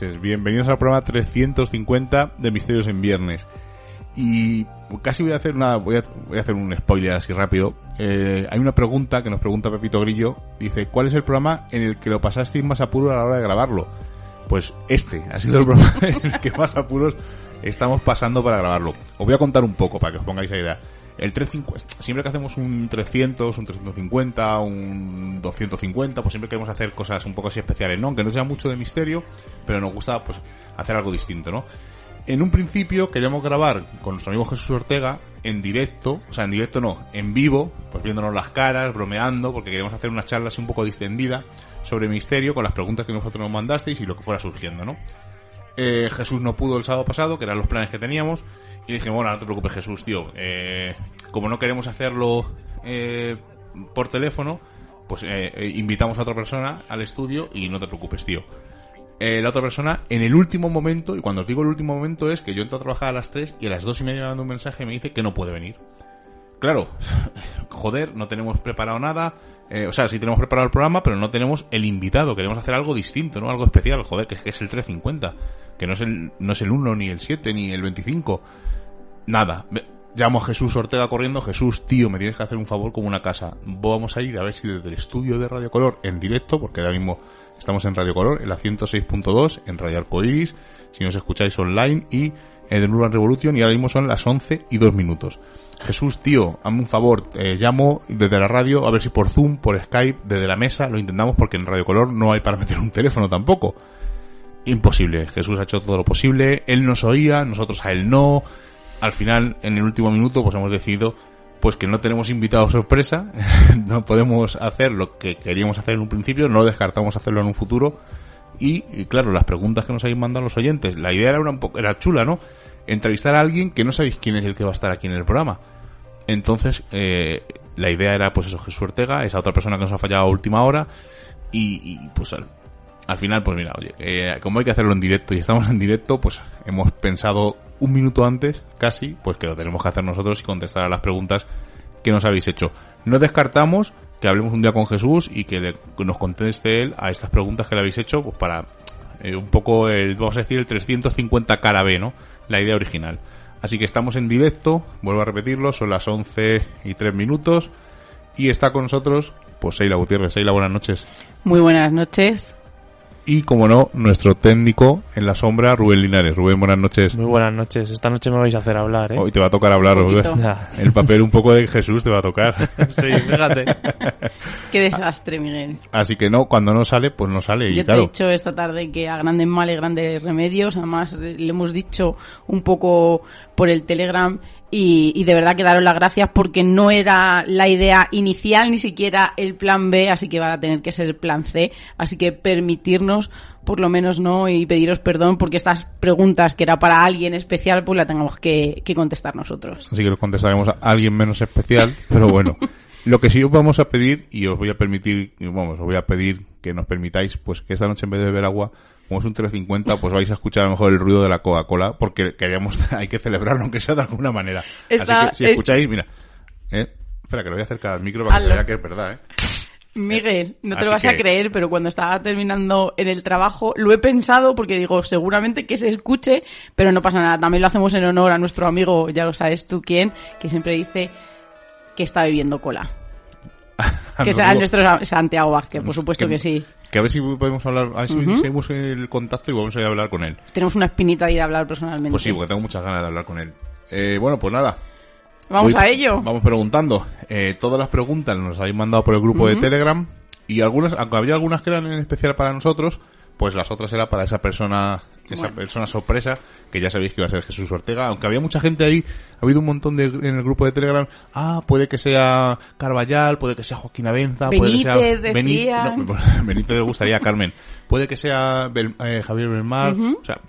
Bienvenidos al programa 350 de Misterios en Viernes. Y casi voy a hacer una, voy a, voy a hacer un spoiler así rápido. Eh, hay una pregunta que nos pregunta Pepito Grillo. Dice, ¿cuál es el programa en el que lo pasasteis más apuro a la hora de grabarlo? Pues este ha sido el programa que más apuros estamos pasando para grabarlo. Os voy a contar un poco para que os pongáis la idea. El 350, siempre que hacemos un 300, un 350, un 250, pues siempre queremos hacer cosas un poco así especiales, ¿no? Aunque no sea mucho de misterio, pero nos gusta pues hacer algo distinto, ¿no? En un principio queríamos grabar con nuestro amigo Jesús Ortega en directo, o sea, en directo no, en vivo, pues viéndonos las caras, bromeando, porque queríamos hacer una charla así un poco distendida sobre misterio con las preguntas que nosotros nos mandasteis y lo que fuera surgiendo, ¿no? Eh, Jesús no pudo el sábado pasado, que eran los planes que teníamos, y dije, bueno, no te preocupes Jesús, tío, eh, como no queremos hacerlo eh, por teléfono, pues eh, invitamos a otra persona al estudio y no te preocupes, tío. La otra persona, en el último momento, y cuando os digo el último momento es que yo entro a trabajar a las 3 y a las 2 y media me manda un mensaje y me dice que no puede venir. Claro, joder, no tenemos preparado nada. Eh, o sea, sí tenemos preparado el programa, pero no tenemos el invitado. Queremos hacer algo distinto, ¿no? Algo especial. Joder, que, es el 350. Que no es el, no es el 1, ni el 7, ni el 25. Nada. Llamo a Jesús Ortega corriendo. Jesús, tío, me tienes que hacer un favor como una casa. Vamos a ir a ver si desde el estudio de Radio Color en directo, porque ahora mismo estamos en Radio Color, en la 106.2, en Radio Arcoiris, si nos escucháis online y el Urban Revolution, y ahora mismo son las 11 y 2 minutos. Jesús, tío, hazme un favor, eh, llamo desde la radio, a ver si por Zoom, por Skype, desde la mesa, lo intentamos porque en Radio Color no hay para meter un teléfono tampoco. Imposible, Jesús ha hecho todo lo posible, él nos oía, nosotros a él no. Al final, en el último minuto, pues hemos decidido pues que no tenemos invitado sorpresa, no podemos hacer lo que queríamos hacer en un principio, no descartamos hacerlo en un futuro. Y, claro, las preguntas que nos habéis mandado los oyentes, la idea era una era chula, ¿no? Entrevistar a alguien que no sabéis quién es el que va a estar aquí en el programa. Entonces, eh, la idea era, pues eso, Jesús Ortega, esa otra persona que nos ha fallado a última hora, y, y, pues al, al final, pues mira, oye, eh, como hay que hacerlo en directo y estamos en directo, pues hemos pensado un minuto antes, casi, pues que lo tenemos que hacer nosotros y contestar a las preguntas que nos habéis hecho. No descartamos que hablemos un día con Jesús y que, nos conteste él a estas preguntas que le habéis hecho, pues para eh, un poco el, vamos a decir, el 350 cara B, ¿no? La idea original. Así que estamos en directo, vuelvo a repetirlo, son las 11 y 3 minutos y está con nosotros, pues Seila Gutiérrez. Seila, buenas noches. Muy buenas noches. Y como no, nuestro técnico en la sombra, Rubén Linares. Rubén, buenas noches. Muy buenas noches. Esta noche me vais a hacer hablar, ¿eh? Hoy te va a tocar hablar, Rubén. El papel un poco de Jesús te va a tocar. Sí, fíjate. Qué desastre, Miguel. Así que no, cuando no sale, pues no sale. Y Yo te he dicho esta tarde que a grandes males, grandes remedios. Además, le hemos dicho un poco por el Telegram y, y de verdad que daros las gracias porque no era la idea inicial, ni siquiera el plan B, así que va a tener que ser el plan C. Así que permitirnos, por lo menos, no, y pediros perdón porque estas preguntas que era para alguien especial, pues la tengamos que, que contestar nosotros. así que lo contestaremos a alguien menos especial, pero bueno. Lo que sí os vamos a pedir, y os voy a permitir, vamos, os voy a pedir que nos permitáis, pues que esta noche en vez de beber agua, como es un 350, pues vais a escuchar a lo mejor el ruido de la Coca-Cola, porque queríamos, hay que celebrarlo, aunque sea de alguna manera. Está- Así que si eh, escucháis, mira, eh, espera que lo voy a acercar al micro para que se vea que es verdad, eh. Miguel, no te Así lo vas a creer, pero cuando estaba terminando en el trabajo lo he pensado porque digo, seguramente que se escuche, pero no pasa nada. También lo hacemos en honor a nuestro amigo, ya lo sabes tú quién, que siempre dice que está bebiendo cola. Que digo- nuestro Santiago Vázquez, por supuesto que- que sí. Que a ver si podemos hablar, a ver si Ujú. seguimos el contacto y vamos a ir a hablar con él. Tenemos una espinita de ir a hablar personalmente. Pues sí, porque tengo muchas ganas de hablar con él. Eh, bueno, pues nada. Vamos Voy- a ello. Vamos preguntando. Eh, todas las preguntas nos habéis mandado por el grupo de Telegram. Y algunas, aunque había algunas que eran en especial para nosotros, pues las otras era para esa persona, esa Bueno. persona sorpresa, que ya sabéis que iba a ser Jesús Ortega. Aunque había mucha gente ahí, ha habido un montón de, en el grupo de Telegram, ah, puede que sea Carvallal, puede que sea Joaquín Avenza, puede que sea Benítez, no, Benítez le gustaría Carmen. Puede que sea Bel- eh, Javier Belmar, o sea,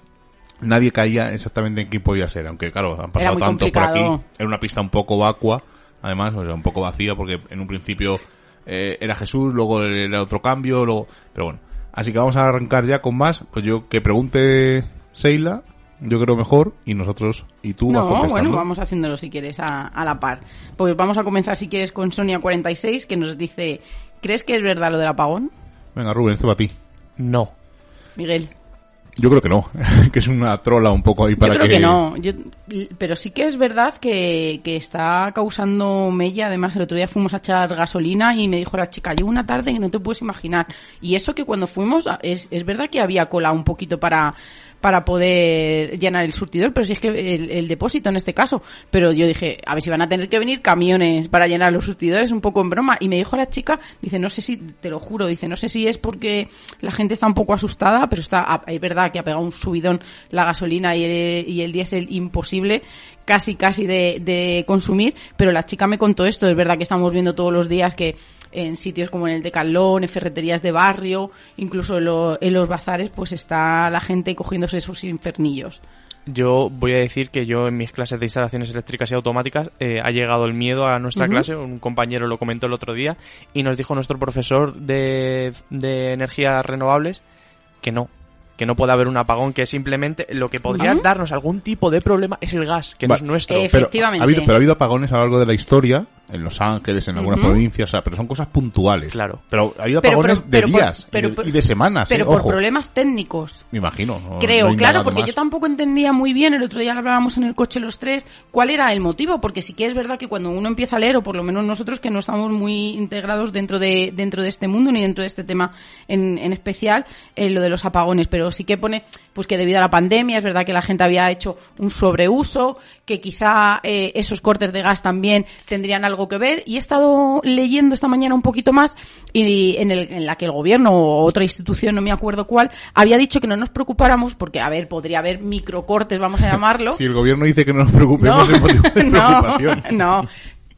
nadie caía exactamente en quién podía ser, aunque claro, han pasado muy tantos por aquí. Era una pista un poco vacua, además, o sea, un poco vacía, porque en un principio eh, era Jesús, luego era otro cambio, luego... Pero bueno, así que vamos a arrancar ya con más. Pues yo que pregunte Seila, yo creo mejor, y nosotros y tú vas No, contestando. bueno, vamos haciéndolo si quieres a, a la par. Pues vamos a comenzar si quieres con Sonia46 que nos dice, ¿crees que es verdad lo del apagón? Venga, Rubén, esto para ti. No. Miguel. Yo creo que no, que es una trola un poco ahí para Yo creo que, no, Yo- pero sí que es verdad que, que está causando mella. Además, el otro día fuimos a echar gasolina y me dijo la chica, llevo una tarde que no te puedes imaginar. Y eso que cuando fuimos, es, es verdad que había cola un poquito para para poder llenar el surtidor, pero si es que el, depósito en este caso. Pero yo dije, a ver si van a tener que venir camiones para llenar los surtidores, un poco en broma. Y me dijo la chica, dice, no sé si, te lo juro, dice, no sé si es porque la gente está un poco asustada, pero está, es verdad que ha pegado un subidón la gasolina y el, y el diésel imposible, casi, casi de, de consumir. Pero la chica me contó esto, es verdad que estamos viendo todos los días que en sitios como en el Decalón, en ferreterías de barrio, incluso en, lo- en los bazares, pues está la gente cogiéndose esos infernillos. Yo voy a decir que yo en mis clases de instalaciones eléctricas y automáticas eh, ha llegado el miedo a nuestra clase, un compañero lo comentó el otro día y nos dijo nuestro profesor de, de energías renovables que no, que no puede haber un apagón, que simplemente lo que podría darnos algún tipo de problema es el gas, que Va- no es nuestro. Pero Efectivamente. ha habido, pero ha habido apagones a lo largo de la historia, en Los Ángeles, en algunas Ujú. provincias, o sea, pero son cosas puntuales. Claro. Pero ha habido apagones pero- pero de días y de- por- y, de, semanas, Pero eh, por ojo. problemas técnicos. Me imagino. no- Creo, no claro, porque más. yo tampoco entendía muy bien, el otro día lo hablábamos en el coche los tres, cuál era el motivo, porque sí que es verdad que cuando uno empieza a leer, o por lo menos nosotros que no estamos muy integrados dentro de, dentro de este mundo, ni dentro de este tema en, en especial, eh, lo de los apagones, pero sí que pone pues que debido a la pandemia es verdad que la gente había hecho un sobreuso, que quizá eh, esos cortes de gas también tendrían algo que ver, y he estado leyendo esta mañana un poquito más, y en, el, en la que el gobierno o otra institución, no me acuerdo cuál, había dicho que no nos preocupáramos, porque, a ver, podría haber microcortes, vamos a llamarlo. Si el gobierno dice que no nos preocupemos, es motivo de preocupación. no,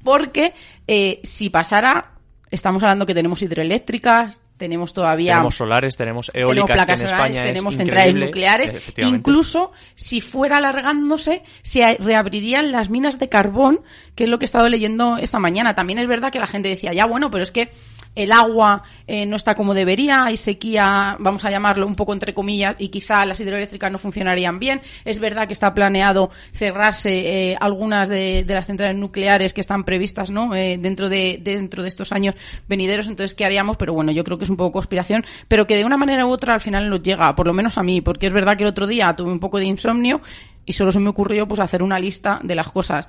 porque eh, si pasara, estamos hablando que tenemos hidroeléctricas, tenemos todavía Tenemos solares, tenemos tenemos eólicas placas que en solares, España tenemos es centrales nucleares, incluso si fuera alargándose se reabrirían las minas de carbón, que es lo que he estado leyendo esta mañana. También es verdad que la gente decía, ya bueno, pero es que el agua eh, no está como debería, hay sequía, vamos a llamarlo un poco entre comillas, y quizá las hidroeléctricas no funcionarían bien. Es verdad que está planeado cerrarse eh, algunas de, las centrales nucleares que están previstas ¿no? Eh, dentro, de, dentro de estos años venideros, entonces, ¿qué haríamos? Pero bueno, yo creo que es un poco conspiración, pero que de una manera u otra al final nos llega, por lo menos a mí, porque es verdad que el otro día tuve un poco de insomnio y solo se me ocurrió pues hacer una lista de las cosas.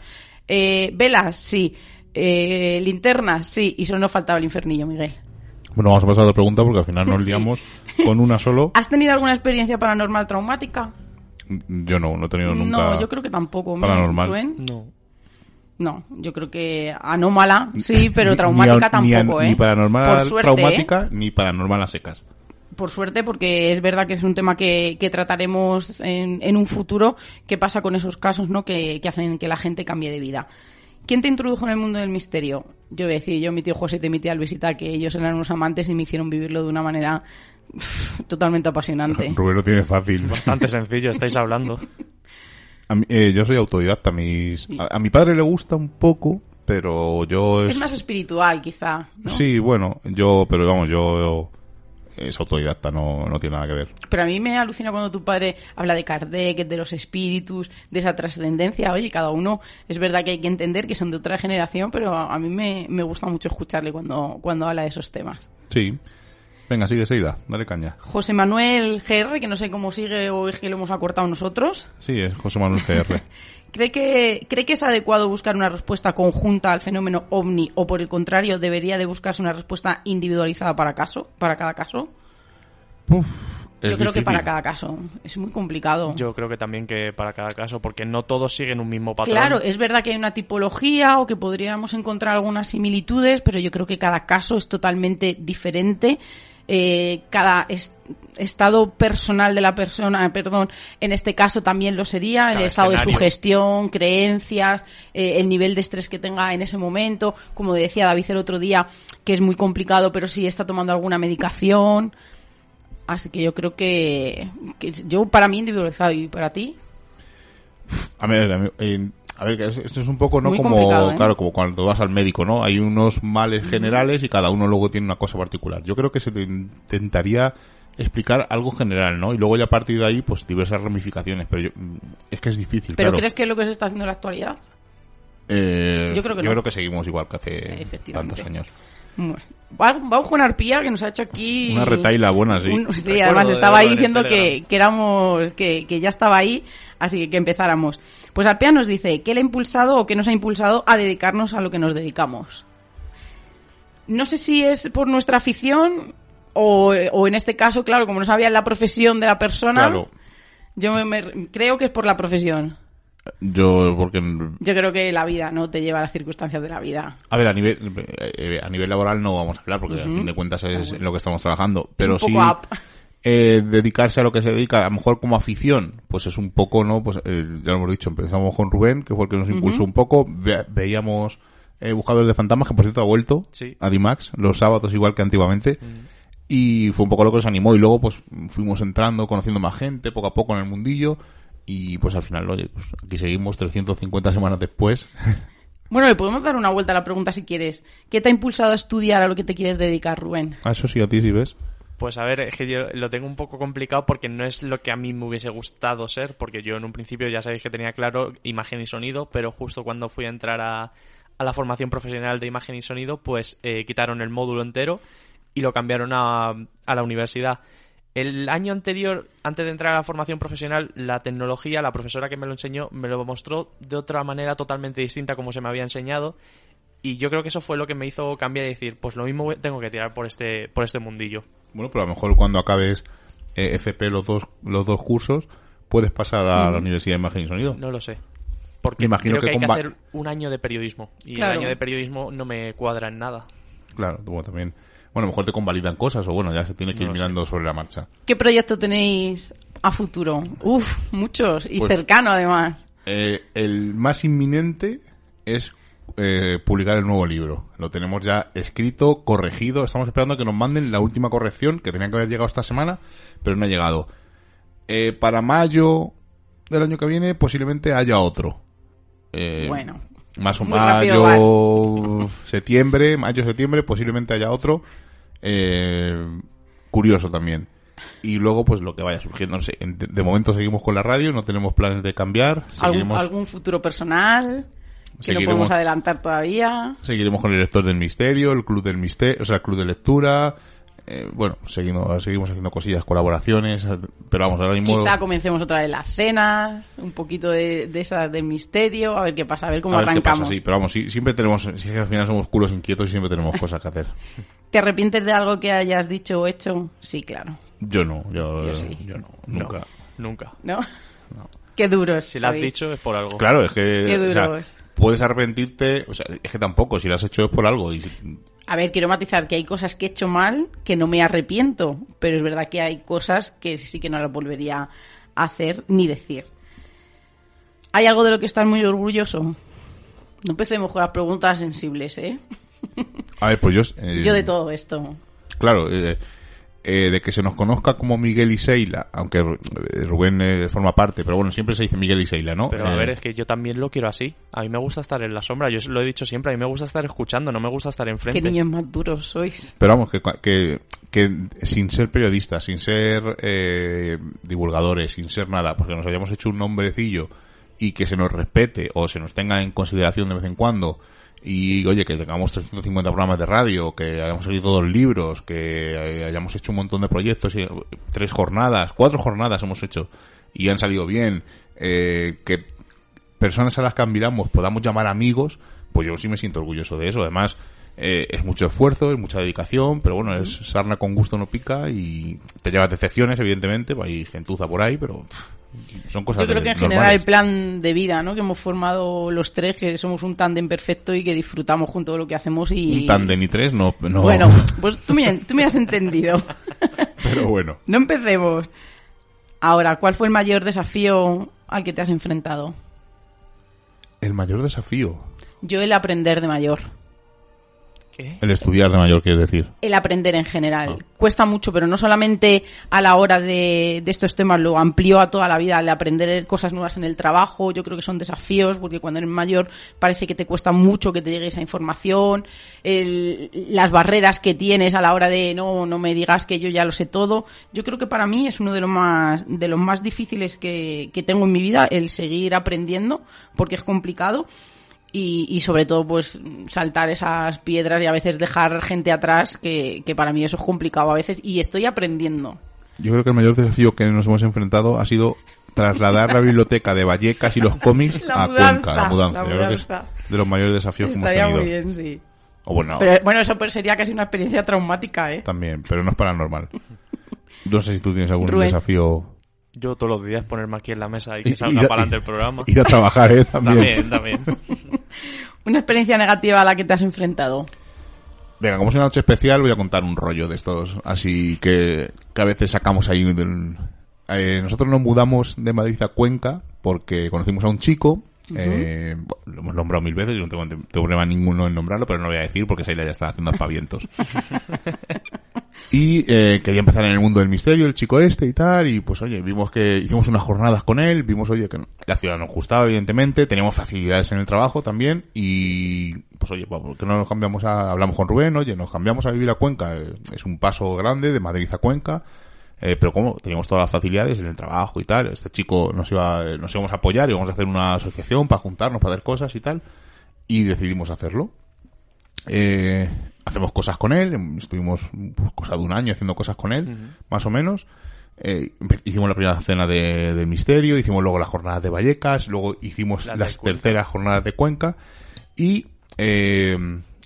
Eh, velas, sí. Eh, linternas, sí. Y solo nos faltaba el infernillo, Miguel. Bueno, vamos a pasar a otra pregunta porque al final nos Sí. liamos con una solo. ¿Has tenido alguna experiencia paranormal traumática? Yo no, no he tenido nunca. No, yo creo que tampoco. ¿me- paranormal. Rubén? No. No, yo creo que anómala, sí, pero traumática ni, a- ni a- tampoco, ¿eh? Ni paranormal Por suerte, ¿eh? traumática, ni paranormal a secas. por suerte, porque es verdad que es un tema que, que trataremos en, en un futuro. ¿Qué pasa con esos casos no que, que hacen que la gente cambie de vida? ¿Quién te introdujo en el mundo del misterio? Yo voy a decir, yo, mi tío José y mi tía Luisita, que ellos eran unos amantes y me hicieron vivirlo de una manera totalmente apasionante. Rubén lo tiene fácil. Bastante sencillo, estáis hablando. A mí- eh, yo soy autodidacta. Mis, a, a mi padre le gusta un poco, pero yo... Es más espiritual, quizá. ¿no? Sí, bueno, yo, pero vamos, yo es autodidacta, no, no tiene nada que ver. Pero a mí me alucina cuando tu padre habla de Kardec, de los espíritus, de esa trascendencia. Oye, cada uno es verdad que hay que entender que son de otra generación, pero a mí me, me gusta mucho escucharle cuando, cuando habla de esos temas. Sí. Venga, sigue Seida, dale caña. José Manuel GR, que no sé cómo sigue o es que lo hemos acortado nosotros. Sí, es José Manuel GR. ¿Cree que, ¿Cree que es adecuado buscar una respuesta conjunta al fenómeno ovni o por el contrario debería de buscarse una respuesta individualizada para caso, para cada caso? Uf, es Yo creo que para cada caso. Es muy complicado. Yo creo que también que para cada caso, porque no todos siguen un mismo patrón. Claro, es verdad que hay una tipología o que podríamos encontrar algunas similitudes, pero yo creo que cada caso es totalmente diferente. Eh, cada es- estado personal de la persona, perdón, en este caso también lo sería, el estado de sugestión, creencias, eh, el nivel de estrés que tenga en ese momento, como decía David el otro día, que es muy complicado, pero si está tomando alguna medicación. Así que yo creo que, que yo para mí individualizado y para ti. A ver, a, mí- eh, a ver, esto es un poco, ¿no? Muy como, ¿eh? claro, como cuando vas al médico, ¿no? Hay unos males generales y cada uno luego tiene una cosa particular. Yo creo que se te intentaría explicar algo general, ¿no? Y luego ya a partir de ahí, pues diversas ramificaciones. Pero yo- mm, es que es difícil, ¿Pero claro. crees que es lo que se está haciendo en la actualidad? Eh, Yo creo que yo no. creo que seguimos igual que hace Sí, tantos años. Bueno, vamos con Arpía, que nos ha hecho aquí... Una retaila buena, sí. Un- sí, Recuerdo además de estaba ahí diciendo que, éramos, que, que ya estaba ahí, así que que empezáramos. Pues Arpía nos dice, ¿qué le ha impulsado o qué nos ha impulsado a dedicarnos a lo que nos dedicamos? No sé si es por nuestra afición o, o en este caso, claro, como no sabía la profesión de la persona, Claro. yo me- me- creo que es por la profesión. Yo, porque, Yo creo que la vida no te lleva a las circunstancias de la vida. a ver, a nivel, eh, a nivel laboral no vamos a hablar porque al fin de cuentas es en lo que estamos trabajando. Pero un poco sí, up. eh, dedicarse a lo que se dedica, a lo mejor como afición, pues es un poco, ¿no? Pues eh, ya lo hemos dicho, empezamos con Rubén, que fue el que nos impulsó un poco, Ve- veíamos eh, Buscadores de Fantasmas, que por cierto ha vuelto Sí. a Dimax, los sábados igual que antiguamente, y fue un poco lo que nos animó, y luego pues fuimos entrando, conociendo más gente, poco a poco en el mundillo, y pues al final, oye, pues aquí seguimos 350 semanas después. Bueno, le podemos dar una vuelta a la pregunta si quieres. ¿Qué te ha impulsado a estudiar a lo que te quieres dedicar, Rubén? a eso sí, a ti sí ves. Pues a ver, es que yo lo tengo un poco complicado porque no es lo que a mí me hubiese gustado ser, porque yo en un principio ya sabéis que tenía claro imagen y sonido, pero justo cuando fui a entrar a, a la formación profesional de imagen y sonido, pues eh, quitaron el módulo entero y lo cambiaron a, a la universidad. El año anterior, antes de entrar a la formación profesional, la tecnología, la profesora que me lo enseñó, me lo mostró de otra manera totalmente distinta a como se me había enseñado. Y yo creo que eso fue lo que me hizo cambiar y decir, pues lo mismo tengo que tirar por este, por este mundillo. Bueno, pero a lo mejor cuando acabes eh, FP los dos, los dos cursos, puedes pasar a la Universidad de Imagen y Sonido. No lo sé. Porque Me imagino creo que, que hay que hacer un año de periodismo. Y Claro. el año de periodismo no me cuadra en nada. Claro, bueno, también. Bueno, a lo mejor te convalidan cosas o bueno, ya se tiene que ir No lo sé. mirando sobre la marcha. ¿Qué proyecto tenéis a futuro? Uf, muchos. Y Pues- cercano, además. Eh, el más inminente es eh, publicar el nuevo libro. Lo tenemos ya escrito, corregido. Estamos esperando que nos manden la última corrección, que tenía que haber llegado esta semana, pero no ha llegado. Eh, para mayo del año que viene posiblemente haya otro. Eh, Bueno. Más o mayo, septiembre, mayo, septiembre, posiblemente haya otro. Eh, curioso también. Y luego, pues lo que vaya surgiendo. No sé, en- de, momento seguimos con la radio, no tenemos planes de cambiar. ¿Algún, futuro personal? Que no podemos adelantar todavía. seguiremos con el lector del misterio, el club del misterio, o sea, el club de lectura. Eh, bueno, seguimos, seguimos haciendo cosillas, colaboraciones, pero vamos, ahora mismo. Quizá comencemos otra vez las cenas, un poquito de, de esas del misterio, a ver qué pasa, a ver cómo a ver qué arrancamos. pasa, sí, pero vamos, sí, siempre tenemos, sí, que al final somos culos inquietos y siempre tenemos cosas que hacer. ¿Te arrepientes de algo que hayas dicho o hecho? Sí, claro. Yo no, yo, Yo sí. yo no, nunca. Nunca. ¿No? Qué duros. Si lo has dicho es por algo. Claro, es que Qué o sea, duros. puedes arrepentirte, o sea, es que tampoco, si lo has hecho es por algo. Y, A ver, quiero matizar que hay cosas que he hecho mal que no me arrepiento, pero es verdad que hay cosas que sí que no las volvería a hacer ni decir. ¿Hay algo de lo que estás muy orgulloso? No empecemos con las preguntas sensibles, ¿eh? a ver, pues yo... eh, Yo de todo esto. Claro, eh, eh, de que se nos conozca como Miguel y Seila, aunque eh, Rubén eh, forma parte, pero bueno, siempre se dice Miguel y Seila, ¿no? Pero a Eh, ver, es que yo también lo quiero así. A mí me gusta estar en la sombra. Yo lo he dicho siempre. A mí me gusta estar escuchando, no me gusta estar enfrente. Qué niños más duros sois. Pero vamos, que, que, que sin ser periodistas, sin ser eh, divulgadores, sin ser nada, porque nos hayamos hecho un nombrecillo y que se nos respete o se nos tenga en consideración de vez en cuando y oye, que tengamos 350 programas de radio, que hayamos leído dos libros, que hayamos hecho un montón de proyectos, y, tres jornadas, cuatro jornadas hemos hecho y han salido bien, eh, que personas a las que admiramos podamos llamar amigos, pues yo sí me siento orgulloso de eso. Además, eh, es mucho esfuerzo, es mucha dedicación, pero bueno, es sarna con gusto no pica y te llevas decepciones, evidentemente, hay gentuza por ahí, pero son cosas Yo creo de- que en general el plan de vida, ¿no? Que hemos formado los tres, que somos un tándem perfecto y que disfrutamos junto lo que hacemos y... Un tándem y tres, no, no Bueno, pues tú me, tú me has entendido. pero bueno. no empecemos. Ahora, ¿cuál fue el mayor desafío al que te has enfrentado? El mayor desafío, Yo el aprender de mayor. ¿Qué? el estudiar de mayor, quiere decir. El aprender en general. Ah. Cuesta mucho, pero no solamente a la hora de, de estos temas, lo amplió a toda la vida, el aprender cosas nuevas en el trabajo. Yo creo que son desafíos, porque cuando eres mayor parece que te cuesta mucho que te llegue esa información. el- las barreras que tienes a la hora de no, no me digas que yo ya lo sé todo. Yo creo que para mí es uno de los más, de los más difíciles que, que tengo en mi vida, el seguir aprendiendo, porque es complicado y, y sobre todo pues saltar esas piedras y a veces dejar gente atrás que, que para mí eso es complicado a veces y estoy aprendiendo Yo creo que el mayor desafío que nos hemos enfrentado ha sido trasladar la biblioteca de Vallecas y los cómics La a mudanza, Cuenca, la mudanza. la Yo creo que es mudanza. de los mayores desafíos que hemos estaría tenido. muy bien sí O bueno, pero bueno eso pues sería casi una experiencia traumática eh también, pero no es paranormal. No sé si tú tienes algún Rubén. desafío. Yo todos los días ponerme aquí en la mesa y que salga a- para adelante el programa. Ir a trabajar, ¿eh? También. También, también. Una experiencia negativa a la que te has enfrentado Venga, como es una noche especial, voy a contar un rollo de estos, así que, que a veces sacamos ahí del... Eh, nosotros nos mudamos de Madrid a Cuenca porque conocimos a un chico, eh, lo hemos nombrado mil veces, yo no tengo, tengo problema ninguno en nombrarlo, pero no lo voy a decir porque Seila ya está haciendo aspavientos. y eh, quería empezar en el mundo del misterio, el chico este y tal, y pues oye, vimos que hicimos unas jornadas con él, vimos oye que la ciudad nos gustaba evidentemente, teníamos facilidades en el trabajo también y pues oye, ¿por qué no nos cambiamos a, hablamos con Rubén, oye, nos cambiamos a vivir a Cuenca, eh, es un paso grande de Madrid a Cuenca, eh, pero como teníamos todas las facilidades en el trabajo y tal, este chico nos iba, eh, nos íbamos a apoyar, íbamos a hacer una asociación para juntarnos, para hacer cosas y tal, y decidimos hacerlo. Eh, hacemos cosas con él, em, estuvimos pues, cosa de un año haciendo cosas con él, más o menos. Eh, hicimos la primera cena de, del misterio, hicimos luego las jornadas de Vallecas, luego hicimos Las de terceras jornadas de Cuenca y eh,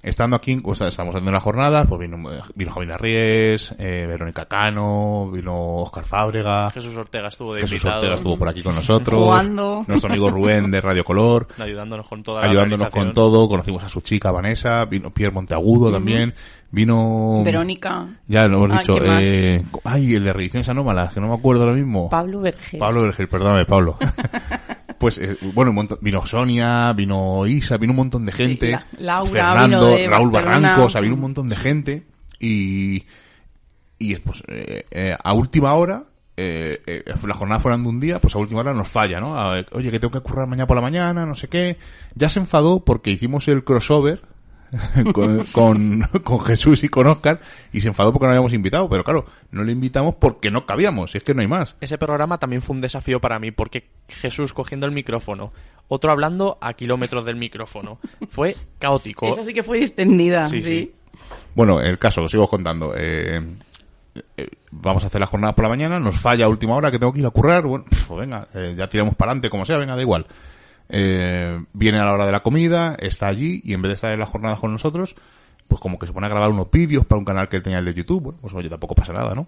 estando aquí, o sea, estamos haciendo las jornadas, pues vino, vino Javier Arries, eh, Verónica Cano, vino Oscar Fábrega, Jesús Ortega estuvo de Jesús invitado, Ortega estuvo por aquí con nosotros, Jugando. nuestro amigo Rubén de Radio Color, ayudándonos con toda la ayudándonos con todo, conocimos a su chica Vanessa, vino Pierre Monteagudo también, vino... Verónica. Ya lo hemos Ah, dicho, eh, ay, el de Reediciones Anómalas, que no me acuerdo ahora mismo. Pablo Vergel. Pablo Vergel, perdóname, Pablo. pues, eh, bueno, un montón, vino Sonia, vino Isa, vino un montón de gente. la- Laura Fernando, vino de Raúl. Barranco, o sea, vino un montón de gente. Y, y pues, eh, eh, a última hora, eh, eh, la jornada fueron de un día, pues a última hora nos falla, ¿no? A Oye, que tengo que currar mañana por la mañana, no sé qué. Ya se enfadó porque hicimos el crossover con, con, con Jesús y con Oscar y se enfadó porque no habíamos invitado, pero claro, no le invitamos porque no cabíamos, es que no hay más. Ese programa también fue un desafío para mí, porque Jesús cogiendo el micrófono, otro hablando a kilómetros del micrófono. Fue caótico. esa sí que fue distendida Sí, sí, sí. Bueno, el caso, os sigo contando. Eh, eh, vamos a hacer la jornada por la mañana, nos falla a última hora que tengo que ir a currar. Bueno, pues venga, eh, ya tiramos para adelante, como sea, venga, da igual. Eh, viene a la hora de la comida, está allí y en vez de estar en las jornadas con nosotros, pues como que se pone a grabar unos vídeos para un canal que él tenía el de YouTube. Bueno, pues oye, tampoco pasa nada, ¿no?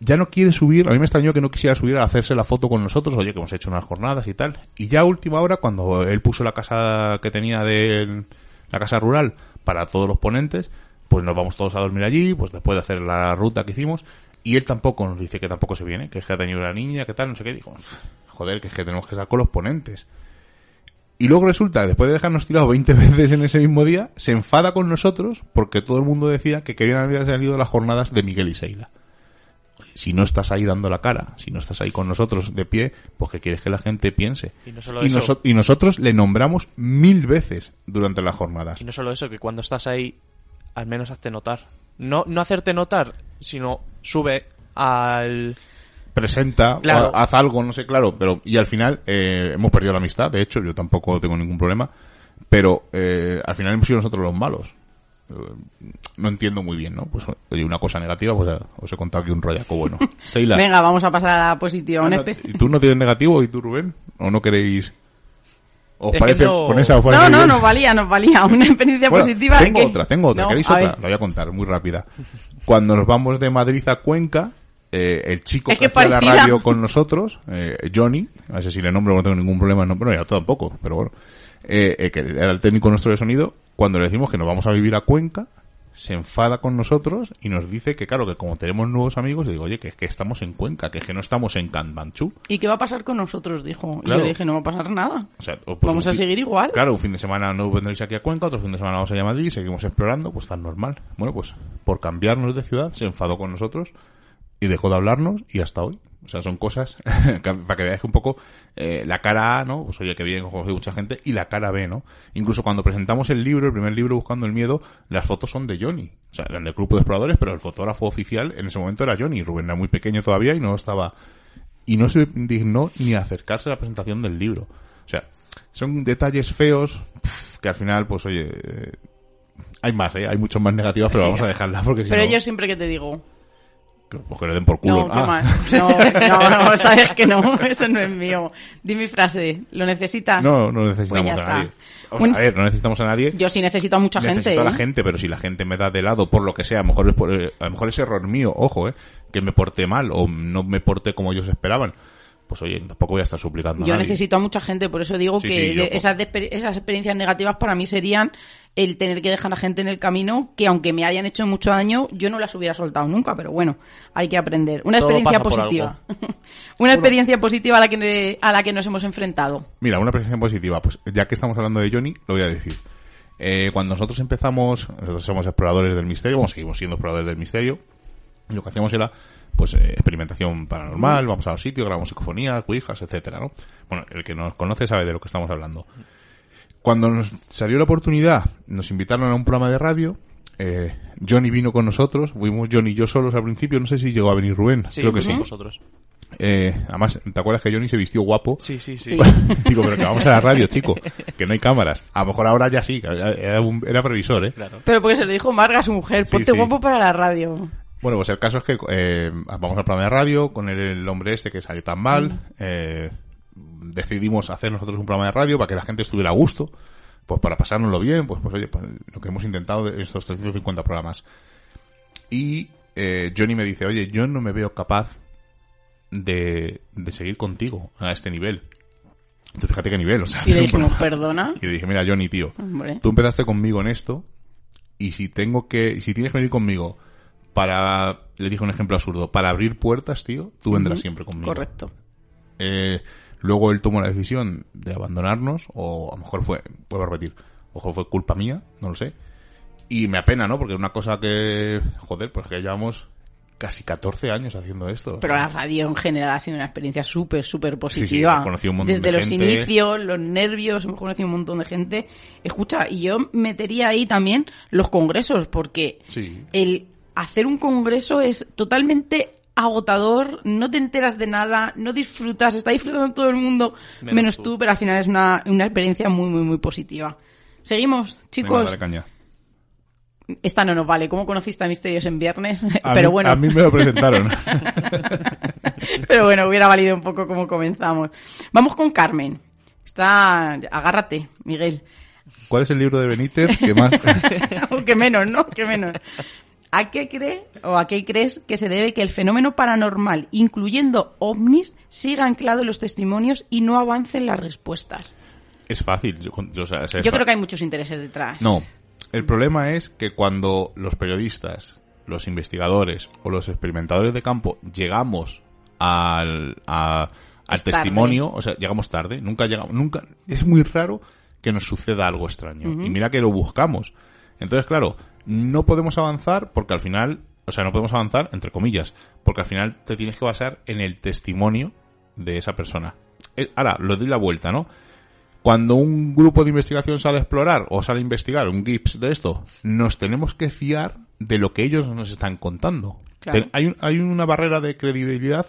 Ya no quiere subir, a mí me extrañó que no quisiera subir a hacerse la foto con nosotros, oye, que hemos hecho unas jornadas y tal. Y ya a última hora, cuando él puso la casa que tenía de la casa rural para todos los ponentes, pues nos vamos todos a dormir allí, pues después de hacer la ruta que hicimos, y él tampoco nos dice que tampoco se viene, que es que ha tenido una niña, que tal, no sé qué, digo, joder, que es que tenemos que estar con los ponentes. Y luego resulta después de dejarnos tirados 20 veces en ese mismo día, se enfada con nosotros porque todo el mundo decía que querían haber salido las jornadas de Miguel y Seila. si no estás ahí dando la cara, si no estás ahí con nosotros de pie, pues que quieres que la gente piense. Y no solo y, eso. noso- y nosotros le nombramos mil veces durante las jornadas. Y no solo eso, que cuando estás ahí, al menos hazte notar. No, no hacerte notar, sino sube al... presenta, Claro. o haz algo, no sé, claro, pero y al final eh, hemos perdido la amistad, de hecho, yo tampoco tengo ningún problema, pero eh, al final hemos sido nosotros los malos. Eh, No entiendo muy bien, ¿no? Pues oye, una cosa negativa, pues eh, os he contado aquí un rollaco bueno. Seila, Venga, vamos a pasar a la positiva. No, espe- ¿y tú no tienes negativo y tú, Rubén? ¿O no queréis? ¿Os Es parece no- con esa os No, parece no, bien? nos valía, nos valía. Una experiencia Bueno, positiva. Tengo que- otra, tengo otra. No, ¿Queréis otra? ver. La voy a contar muy rápida. Cuando nos vamos de Madrid a Cuenca, eh, el chico Es que, que hacía la radio con nosotros, eh, Johnny, a ese si le nombro no tengo ningún problema, no, bueno, ya tampoco, pero bueno, eh, eh, que era el técnico nuestro de sonido, cuando le decimos que nos vamos a vivir a Cuenca, se enfada con nosotros y nos dice que claro, que como tenemos nuevos amigos, le digo, oye, que es que estamos en Cuenca, que es que no estamos en Kanbanchu. ¿Y qué va a pasar con nosotros? Dijo. Y Claro. yo le dije, no va a pasar nada. O sea, o pues Vamos a seguir igual. Claro, un fin de semana no vendréis aquí a Cuenca, otro fin de semana vamos a Madrid, seguimos explorando, pues tan normal. Bueno, pues por cambiarnos de ciudad se enfadó con nosotros y dejó de hablarnos y hasta hoy. O sea, son cosas que- para que veáis que un poco eh, la cara A, ¿no? Pues oye, que bien, conocido mucha gente, y la cara B, ¿no? Incluso cuando presentamos el libro, el primer libro, Buscando el Miedo, las fotos son de Johnny. O sea, eran del grupo de exploradores, pero el fotógrafo oficial en ese momento era Johnny. Rubén era muy pequeño todavía y no estaba y no se dignó ni acercarse a la presentación del libro. O sea, son detalles feos que al final, pues oye, eh, hay más, ¿eh? hay muchos más negativos, pero vamos a dejarla porque si Pero no, yo siempre que te digo, pues que le den por culo. no, ¿qué Ah, más? No, no, no, sabes que no, eso no es mío. Di mi frase, ¿lo necesitas? No, no necesitamos Pues a nadie. Vamos Un- a ver, no necesitamos a nadie. Yo sí necesito a mucha necesito gente. a la ¿eh? gente, pero si la gente me da de lado por lo que sea, a lo mejor es, por, eh, a lo mejor es error mío, ojo, eh, que me porté mal o no me porté como ellos esperaban. Pues oye, tampoco voy a estar suplicando a Yo nadie. necesito a mucha gente, por eso digo Sí, que sí, yo- esas, esas experiencias negativas para mí serían el tener que dejar a gente en el camino que aunque me hayan hecho mucho daño, yo no las hubiera soltado nunca, pero bueno, hay que aprender. Una Todo experiencia positiva. Una experiencia positiva a la que a la que nos hemos enfrentado. Mira, una experiencia positiva. Pues ya que estamos hablando de Johnny, lo voy a decir. Eh, cuando nosotros empezamos, nosotros somos exploradores del misterio, bueno, seguimos siendo exploradores del misterio, y lo que hacíamos era, pues, eh, experimentación paranormal, vamos a los sitios, grabamos psicofonías, cuijas, etcétera, ¿no? Bueno, el que nos conoce sabe de lo que estamos hablando. Cuando nos salió la oportunidad, nos invitaron a un programa de radio, eh, Johnny vino con nosotros, fuimos Johnny y yo solos al principio, no sé si llegó a venir Rubén, Sí, creo que sí. vosotros. Eh, además, ¿te acuerdas que Johnny se vistió guapo? Sí, sí, sí. Sí. Digo, pero que vamos a la radio, chico, que no hay cámaras. A lo mejor ahora ya sí, era, un- era previsor, ¿eh? Claro. Pero porque se lo dijo Marga a su mujer, ponte sí. guapo para la radio. Bueno, pues el caso es que eh, vamos al programa de radio con el, el hombre este que salió tan mal. eh, decidimos hacer nosotros un programa de radio para que la gente estuviera a gusto, pues para pasárnoslo bien, pues, pues oye, pues, lo que hemos intentado de estos 350 programas. Y eh, Johnny me dice, oye, yo no me veo capaz de, de seguir contigo a este nivel. Entonces fíjate qué nivel, o sea, Y le dijimos, perdona. Y le dije, mira, Johnny, tío, Hombre. tú empezaste conmigo en esto y si tengo que, si tienes que venir conmigo para, le dije un ejemplo absurdo, para abrir puertas, tío, tú vendrás siempre conmigo. Correcto. Eh, luego él tomó la decisión de abandonarnos, o a lo mejor fue, puedo repetir, a lo mejor fue culpa mía, no lo sé. Y me apena, ¿no? Porque una cosa que, joder, pues que llevamos casi 14 años haciendo esto. Pero la radio en general ha sido una experiencia súper, súper sí, positiva. conocido un montón Desde de los gente. inicios, los nervios, hemos conocido un montón de gente. Escucha, y yo metería ahí también los congresos, porque Sí. el hacer un congreso es totalmente agotador, no te enteras de nada, no disfrutas, está disfrutando todo el mundo, menos, Menos tú. tú. pero al final es una, una experiencia muy, muy, muy positiva. Seguimos, chicos. caña. Esta no nos vale. ¿Cómo conociste a Misterios en Viernes? A pero mí- bueno. A mí me lo presentaron. Pero bueno, hubiera valido un poco como comenzamos. Vamos con Carmen. Está. Agárrate, Miguel. ¿Cuál es el libro de Benítez que más... o que menos, ¿no? Que menos. ¿A qué cree o a qué crees que se debe que el fenómeno paranormal, incluyendo ovnis, siga anclado en los testimonios y no avancen las respuestas? es fácil. Yo, yo, o sea, es Yo fa- creo que hay muchos intereses detrás. No. El problema es que cuando los periodistas, los investigadores o los experimentadores de campo llegamos al, a- al tarde. testimonio, o sea, llegamos tarde, nunca llegamos, nunca, es muy raro que nos suceda algo extraño. Y mira que lo buscamos. Entonces, claro, no podemos avanzar porque al final o sea, no podemos avanzar, entre comillas, porque al final te tienes que basar en el testimonio de esa persona. Eh, Ahora, lo doy la vuelta, ¿no? Cuando un grupo de investigación sale a explorar o sale a investigar un GIPS de esto, nos tenemos que fiar de lo que ellos nos están contando. Claro. Hay, un- hay una barrera de credibilidad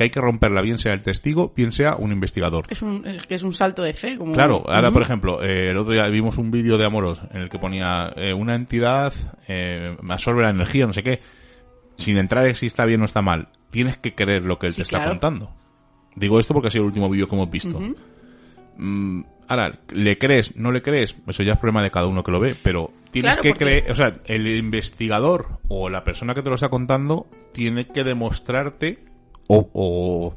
que hay que romperla, bien sea el testigo, bien sea un investigador. Es un, es que es un salto de fe. Como, Claro, ahora por ejemplo, eh, el otro día vimos un vídeo de Amoros en el que ponía eh, una entidad eh, absorbe la energía, no sé qué, sin entrar en si está bien o está mal. Tienes que creer lo que él Sí, te está contando. Digo esto porque ha sido el último vídeo que hemos visto. Mm, ahora, ¿le crees? ¿No le crees? Eso ya es problema de cada uno que lo ve, pero tienes Claro, que porque- creer, o sea, el investigador o la persona que te lo está contando tiene que demostrarte o, o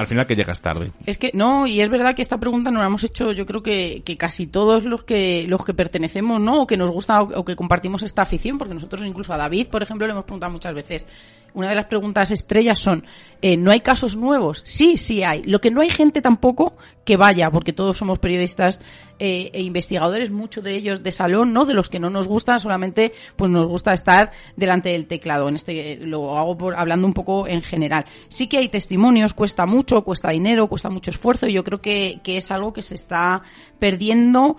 al final que llegas tarde. Es que no, y es verdad que esta pregunta nos la hemos hecho, yo creo que, que casi todos los que los que pertenecemos, ¿no? O que nos gusta o, que compartimos esta afición, porque nosotros incluso a David, por ejemplo, le hemos preguntado muchas veces. Una de las preguntas estrellas son, eh, ¿no hay casos nuevos? Sí, sí hay. Lo que no hay gente tampoco que vaya, porque todos somos periodistas eh, e investigadores, muchos de ellos de salón, ¿no? De los que no nos gustan, solamente pues nos gusta estar delante del teclado. En este lo hago por, hablando un poco en general. Sí que hay testimonios, cuesta mucho, cuesta dinero, cuesta mucho esfuerzo y yo creo que, que es algo que se está perdiendo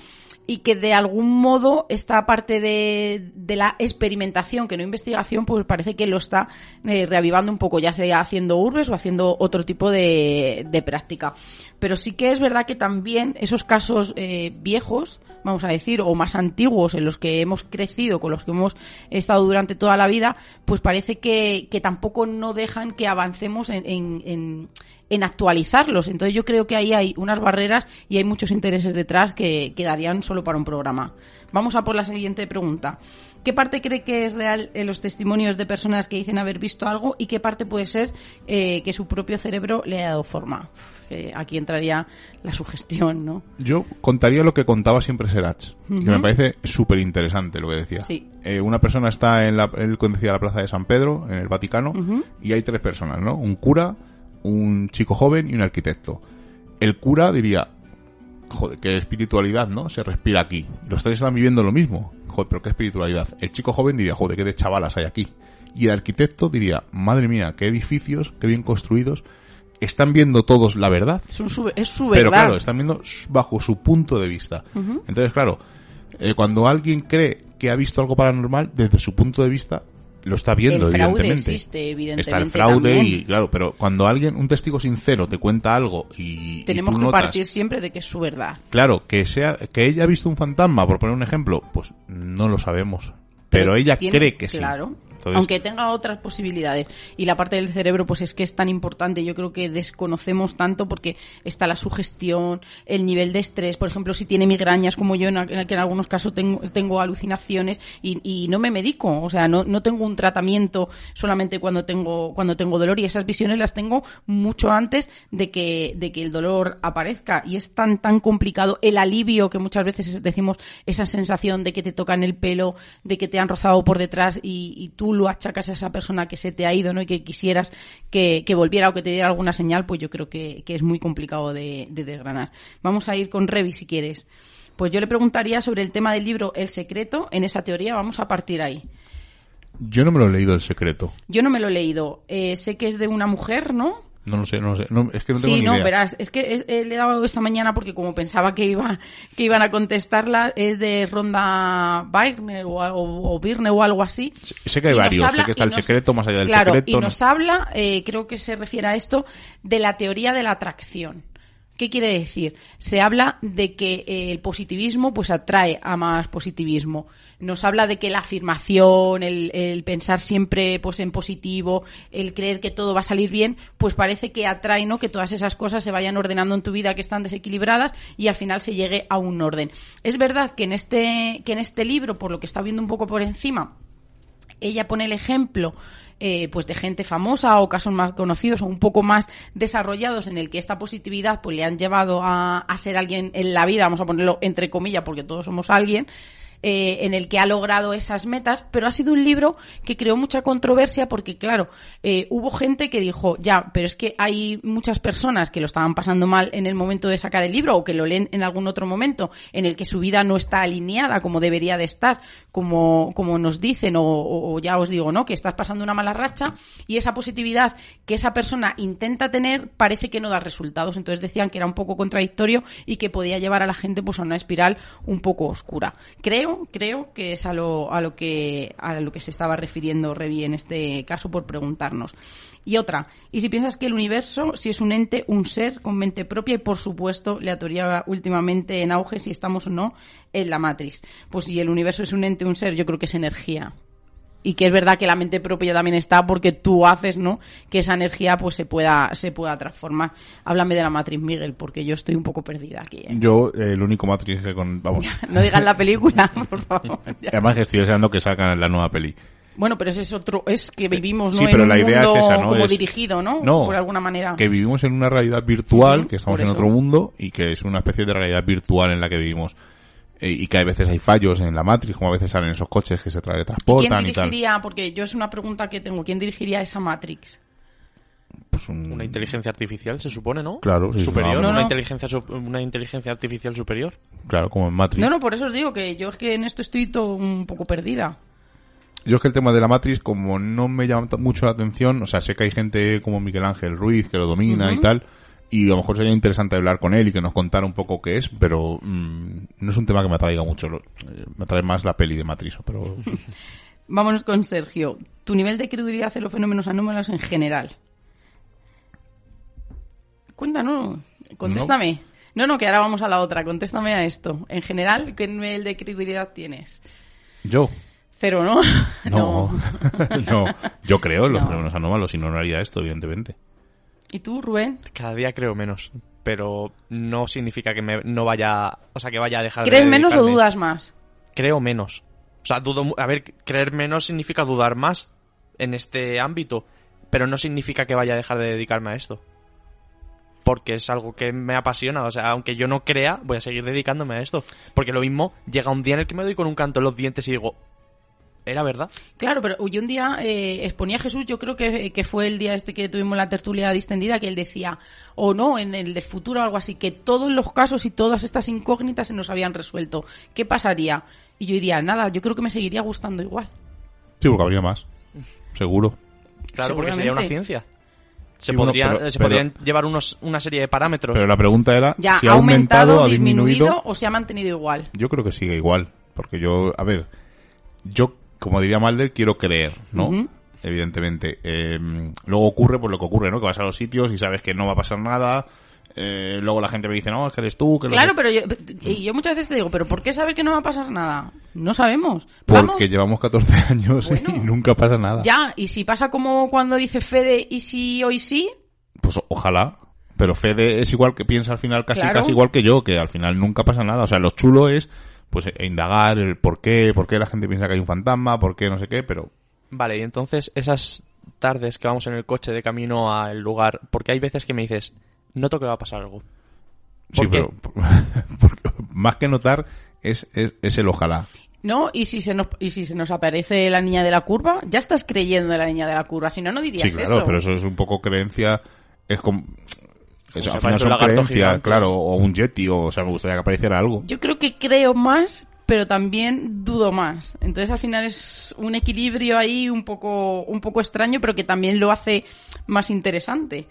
y que de algún modo esta parte de, de la experimentación, que no investigación, pues parece que lo está eh, reavivando un poco, ya sea haciendo urbes o haciendo otro tipo de, de práctica. Pero sí que es verdad que también esos casos eh, viejos, vamos a decir, o más antiguos en los que hemos crecido, con los que hemos estado durante toda la vida, pues parece que, que tampoco no dejan que avancemos en, en actualizarlos. Entonces yo creo que ahí hay unas barreras y hay muchos intereses detrás que quedarían solo para un programa. Vamos a por la siguiente pregunta. ¿Qué parte cree que es real en los testimonios de personas que dicen haber visto algo y qué parte puede ser eh, que su propio cerebro le haya dado forma? Eh, aquí entraría la sugestión, ¿no? Yo contaría lo que contaba siempre Serach, que me parece súper interesante lo que decía. Sí. Eh, una persona está en la, él conducía la plaza de San Pedro, en el Vaticano, y hay tres personas, ¿no? Un cura, un chico joven y un arquitecto. El cura diría, joder, qué espiritualidad, ¿no? Se respira aquí. Los tres están viviendo lo mismo. Joder, pero qué espiritualidad. El chico joven diría, joder, qué de chavalas hay aquí. Y el arquitecto diría, madre mía, qué edificios, qué bien construidos. Están viendo todos la verdad. Es, un su- es su verdad. Pero claro, están viendo bajo su punto de vista. Entonces, claro, eh, cuando alguien cree que ha visto algo paranormal, desde su punto de vista, lo está viendo, El fraude evidentemente. existe, evidentemente, Está el fraude también. y, claro, pero cuando alguien, un testigo sincero, te cuenta algo y. y Tenemos tú que notas, partir siempre de que es su verdad. Claro, que sea, que ella ha visto un fantasma, por poner un ejemplo, pues no lo sabemos. Pero, ella tiene- cree que sí. Claro. Aunque tenga otras posibilidades. Y la parte del cerebro, pues es que es tan importante. Yo creo que desconocemos tanto porque está la sugestión, el nivel de estrés. Por ejemplo, si tiene migrañas, como yo, en, a- que en algunos casos tengo, tengo alucinaciones y, no me medico. O sea, no, no tengo un tratamiento solamente cuando tengo, cuando tengo dolor. Y esas visiones las tengo mucho antes de que, de que el dolor aparezca. Y es tan, tan complicado el alivio que muchas veces decimos, esa sensación de que te tocan el pelo, de que te han rozado por detrás y, y tú lo achacas a esa persona que se te ha ido, ¿no? Y que quisieras que, que volviera o que te diera alguna señal, pues yo creo que, que es muy complicado de, de desgranar. Vamos a ir con Revi si quieres. Pues yo le preguntaría sobre el tema del libro El secreto. En esa teoría vamos a partir ahí. Yo no me lo he leído el secreto. Yo no me lo he leído. Eh, sé que es de una mujer, ¿no? No lo sé, no lo sé. No, es que no tengo sí, ni no, idea. verás, es que es- eh, le he dado esta mañana porque como pensaba que iba que iban a contestarla, es de Ronda Birner o, o, o Birne o algo así. Sé que hay varios, sé que está el secreto, más allá del claro, secreto. y no nos habla, eh, creo que se refiere a esto, de la teoría de la atracción. ¿Qué quiere decir? Se habla de que eh, el positivismo pues atrae a más positivismo. Nos habla de que la afirmación, el, el pensar siempre pues en positivo, el creer que todo va a salir bien, pues parece que atrae, ¿no? Que todas esas cosas se vayan ordenando en tu vida que están desequilibradas y al final se llegue a un orden. Es verdad que en este, que en este libro, por lo que está viendo un poco por encima, ella pone el ejemplo eh, pues de gente famosa o casos más conocidos o un poco más desarrollados en el que esta positividad pues le han llevado a, a ser alguien en la vida, vamos a ponerlo entre comillas porque todos somos alguien. Eh, en el que ha logrado esas metas, pero ha sido un libro que creó mucha controversia porque, claro, eh, hubo gente que dijo, ya, pero es que hay muchas personas que lo estaban pasando mal en el momento de sacar el libro o que lo leen en algún otro momento en el que su vida no está alineada como debería de estar, como, como nos dicen, o, o ya os digo, ¿no? Que estás pasando una mala racha y esa positividad que esa persona intenta tener parece que no da resultados. Entonces decían que era un poco contradictorio y que podía llevar a la gente pues a una espiral un poco oscura. Creo, que es a lo, a lo que a lo que se estaba refiriendo Revi en este caso por preguntarnos. Y otra, y si piensas que el universo, si es un ente, un ser con mente propia y por supuesto la teoría últimamente en auge si estamos o no en la matriz. Pues si el universo es un ente, un ser, yo creo que es energía y que es verdad que la mente propia también está porque tú haces, ¿no? Que esa energía pues se pueda se pueda transformar. Háblame de la matriz, Miguel, porque yo estoy un poco perdida aquí. ¿eh? Yo, eh, el único matriz que con... Vamos. no digas la película, por favor. Además que estoy deseando que salgan la nueva peli. Bueno, pero ese es otro, es que vivimos, ¿no? Sí, pero en la un idea es esa, ¿no? Como Es- dirigido, ¿no? No, Por alguna manera. Que vivimos en una realidad virtual, que estamos en otro mundo y que es una especie de realidad virtual en la que vivimos. Eh, y que a veces hay fallos en la matriz, como a veces salen esos coches que se ¿Quién teletransportan y tal. dirigiría? Porque yo es una pregunta que tengo. ¿Quién dirigiría esa Matrix? Pues un- Una inteligencia artificial, se supone, ¿no? Claro, sí, superior. no, no. una. Inteligencia, una inteligencia artificial superior. Claro, como en Matrix. No, no, por eso os digo que yo es que en esto estoy todo un poco perdida. Yo es que el tema de la Matrix, como no me llama mucho la atención, o sea, sé que hay gente como Miguel Ángel Ruiz que lo domina y tal, y a lo mejor sería interesante hablar con él y que nos contara un poco qué es, pero mm, no es un tema que me atraiga mucho. eh, me atrae más la peli de Matrix, pero Vámonos con Sergio. Tu nivel de credulidad hacia los fenómenos anómalos en general. Cuéntanos, contéstame. No, no, que ahora vamos a la otra. Contéstame a esto. En general, ¿qué nivel de credulidad tienes? yo. Cero, ¿no? No, no. Yo creo en los No. fenómenos anómalos, si no, no haría esto, evidentemente. ¿Y tú, Rubén? Cada día creo menos. Pero no significa que me, no vaya. O sea, que vaya a dejar ¿Crees de menos o dudas más? Creo menos. O sea, dudo. A ver, creer menos significa dudar más en este ámbito. Pero no significa que vaya a dejar de dedicarme a esto. Porque es algo que me apasiona. O sea, aunque yo no crea, voy a seguir dedicándome a esto. Porque lo mismo, llega un día en el que me doy con un canto en los dientes y digo. ¿Era verdad? Claro, pero yo un día eh, exponía a Jesús, yo creo que, que fue el día este que tuvimos la tertulia distendida, que él decía, o no, en el del futuro o algo así, que todos los casos y todas estas incógnitas se nos habían resuelto. ¿Qué pasaría? Y yo diría, nada, yo creo que me seguiría gustando igual. Sí, porque habría más. Seguro. Claro, porque sería una ciencia. Se, Sí, bueno, podría- pero- se pero- podrían llevar unos, una serie de parámetros. Pero la pregunta era Ya, si ¿ha aumentado, ha disminuido o se ha mantenido igual? Yo creo que sigue igual. Porque yo, a ver, yo, como diría Malder, quiero creer, ¿no? Evidentemente. Eh, luego ocurre por lo que ocurre, ¿no? Que vas a los sitios y sabes que no va a pasar nada. Eh, luego la gente me dice, no, es que eres tú. Que Claro, que-". pero yo, y yo muchas veces te digo, ¿pero por qué saber que no va a pasar nada? No sabemos. Porque Vamos, llevamos 14 años y nunca pasa nada. ya, y si pasa como cuando dice Fede, ¿y si hoy sí? Pues ojalá. Pero Fede es igual que piensa al final casi, Claro. casi igual que yo, que al final nunca pasa nada. O sea, lo chulo es pues e- indagar el por qué, por qué la gente piensa que hay un fantasma, por qué no sé qué, pero Vale, y entonces esas tardes que vamos en el coche de camino al lugar, porque hay veces que me dices, noto que va a pasar algo. sí, pero porque más que notar es, es, es el ojalá. ¿No? Y si se nos y si se nos aparece la niña de la curva, ya estás creyendo en la niña de la curva, si no no dirías Sí, claro, eso. pero eso es un poco creencia, es como... Eso, al final son creencias, claro, o un yeti, o, o sea, me gustaría que apareciera algo. Yo creo que creo más, pero también dudo más. Entonces al final es un equilibrio ahí un poco un poco extraño, pero que también lo hace más interesante.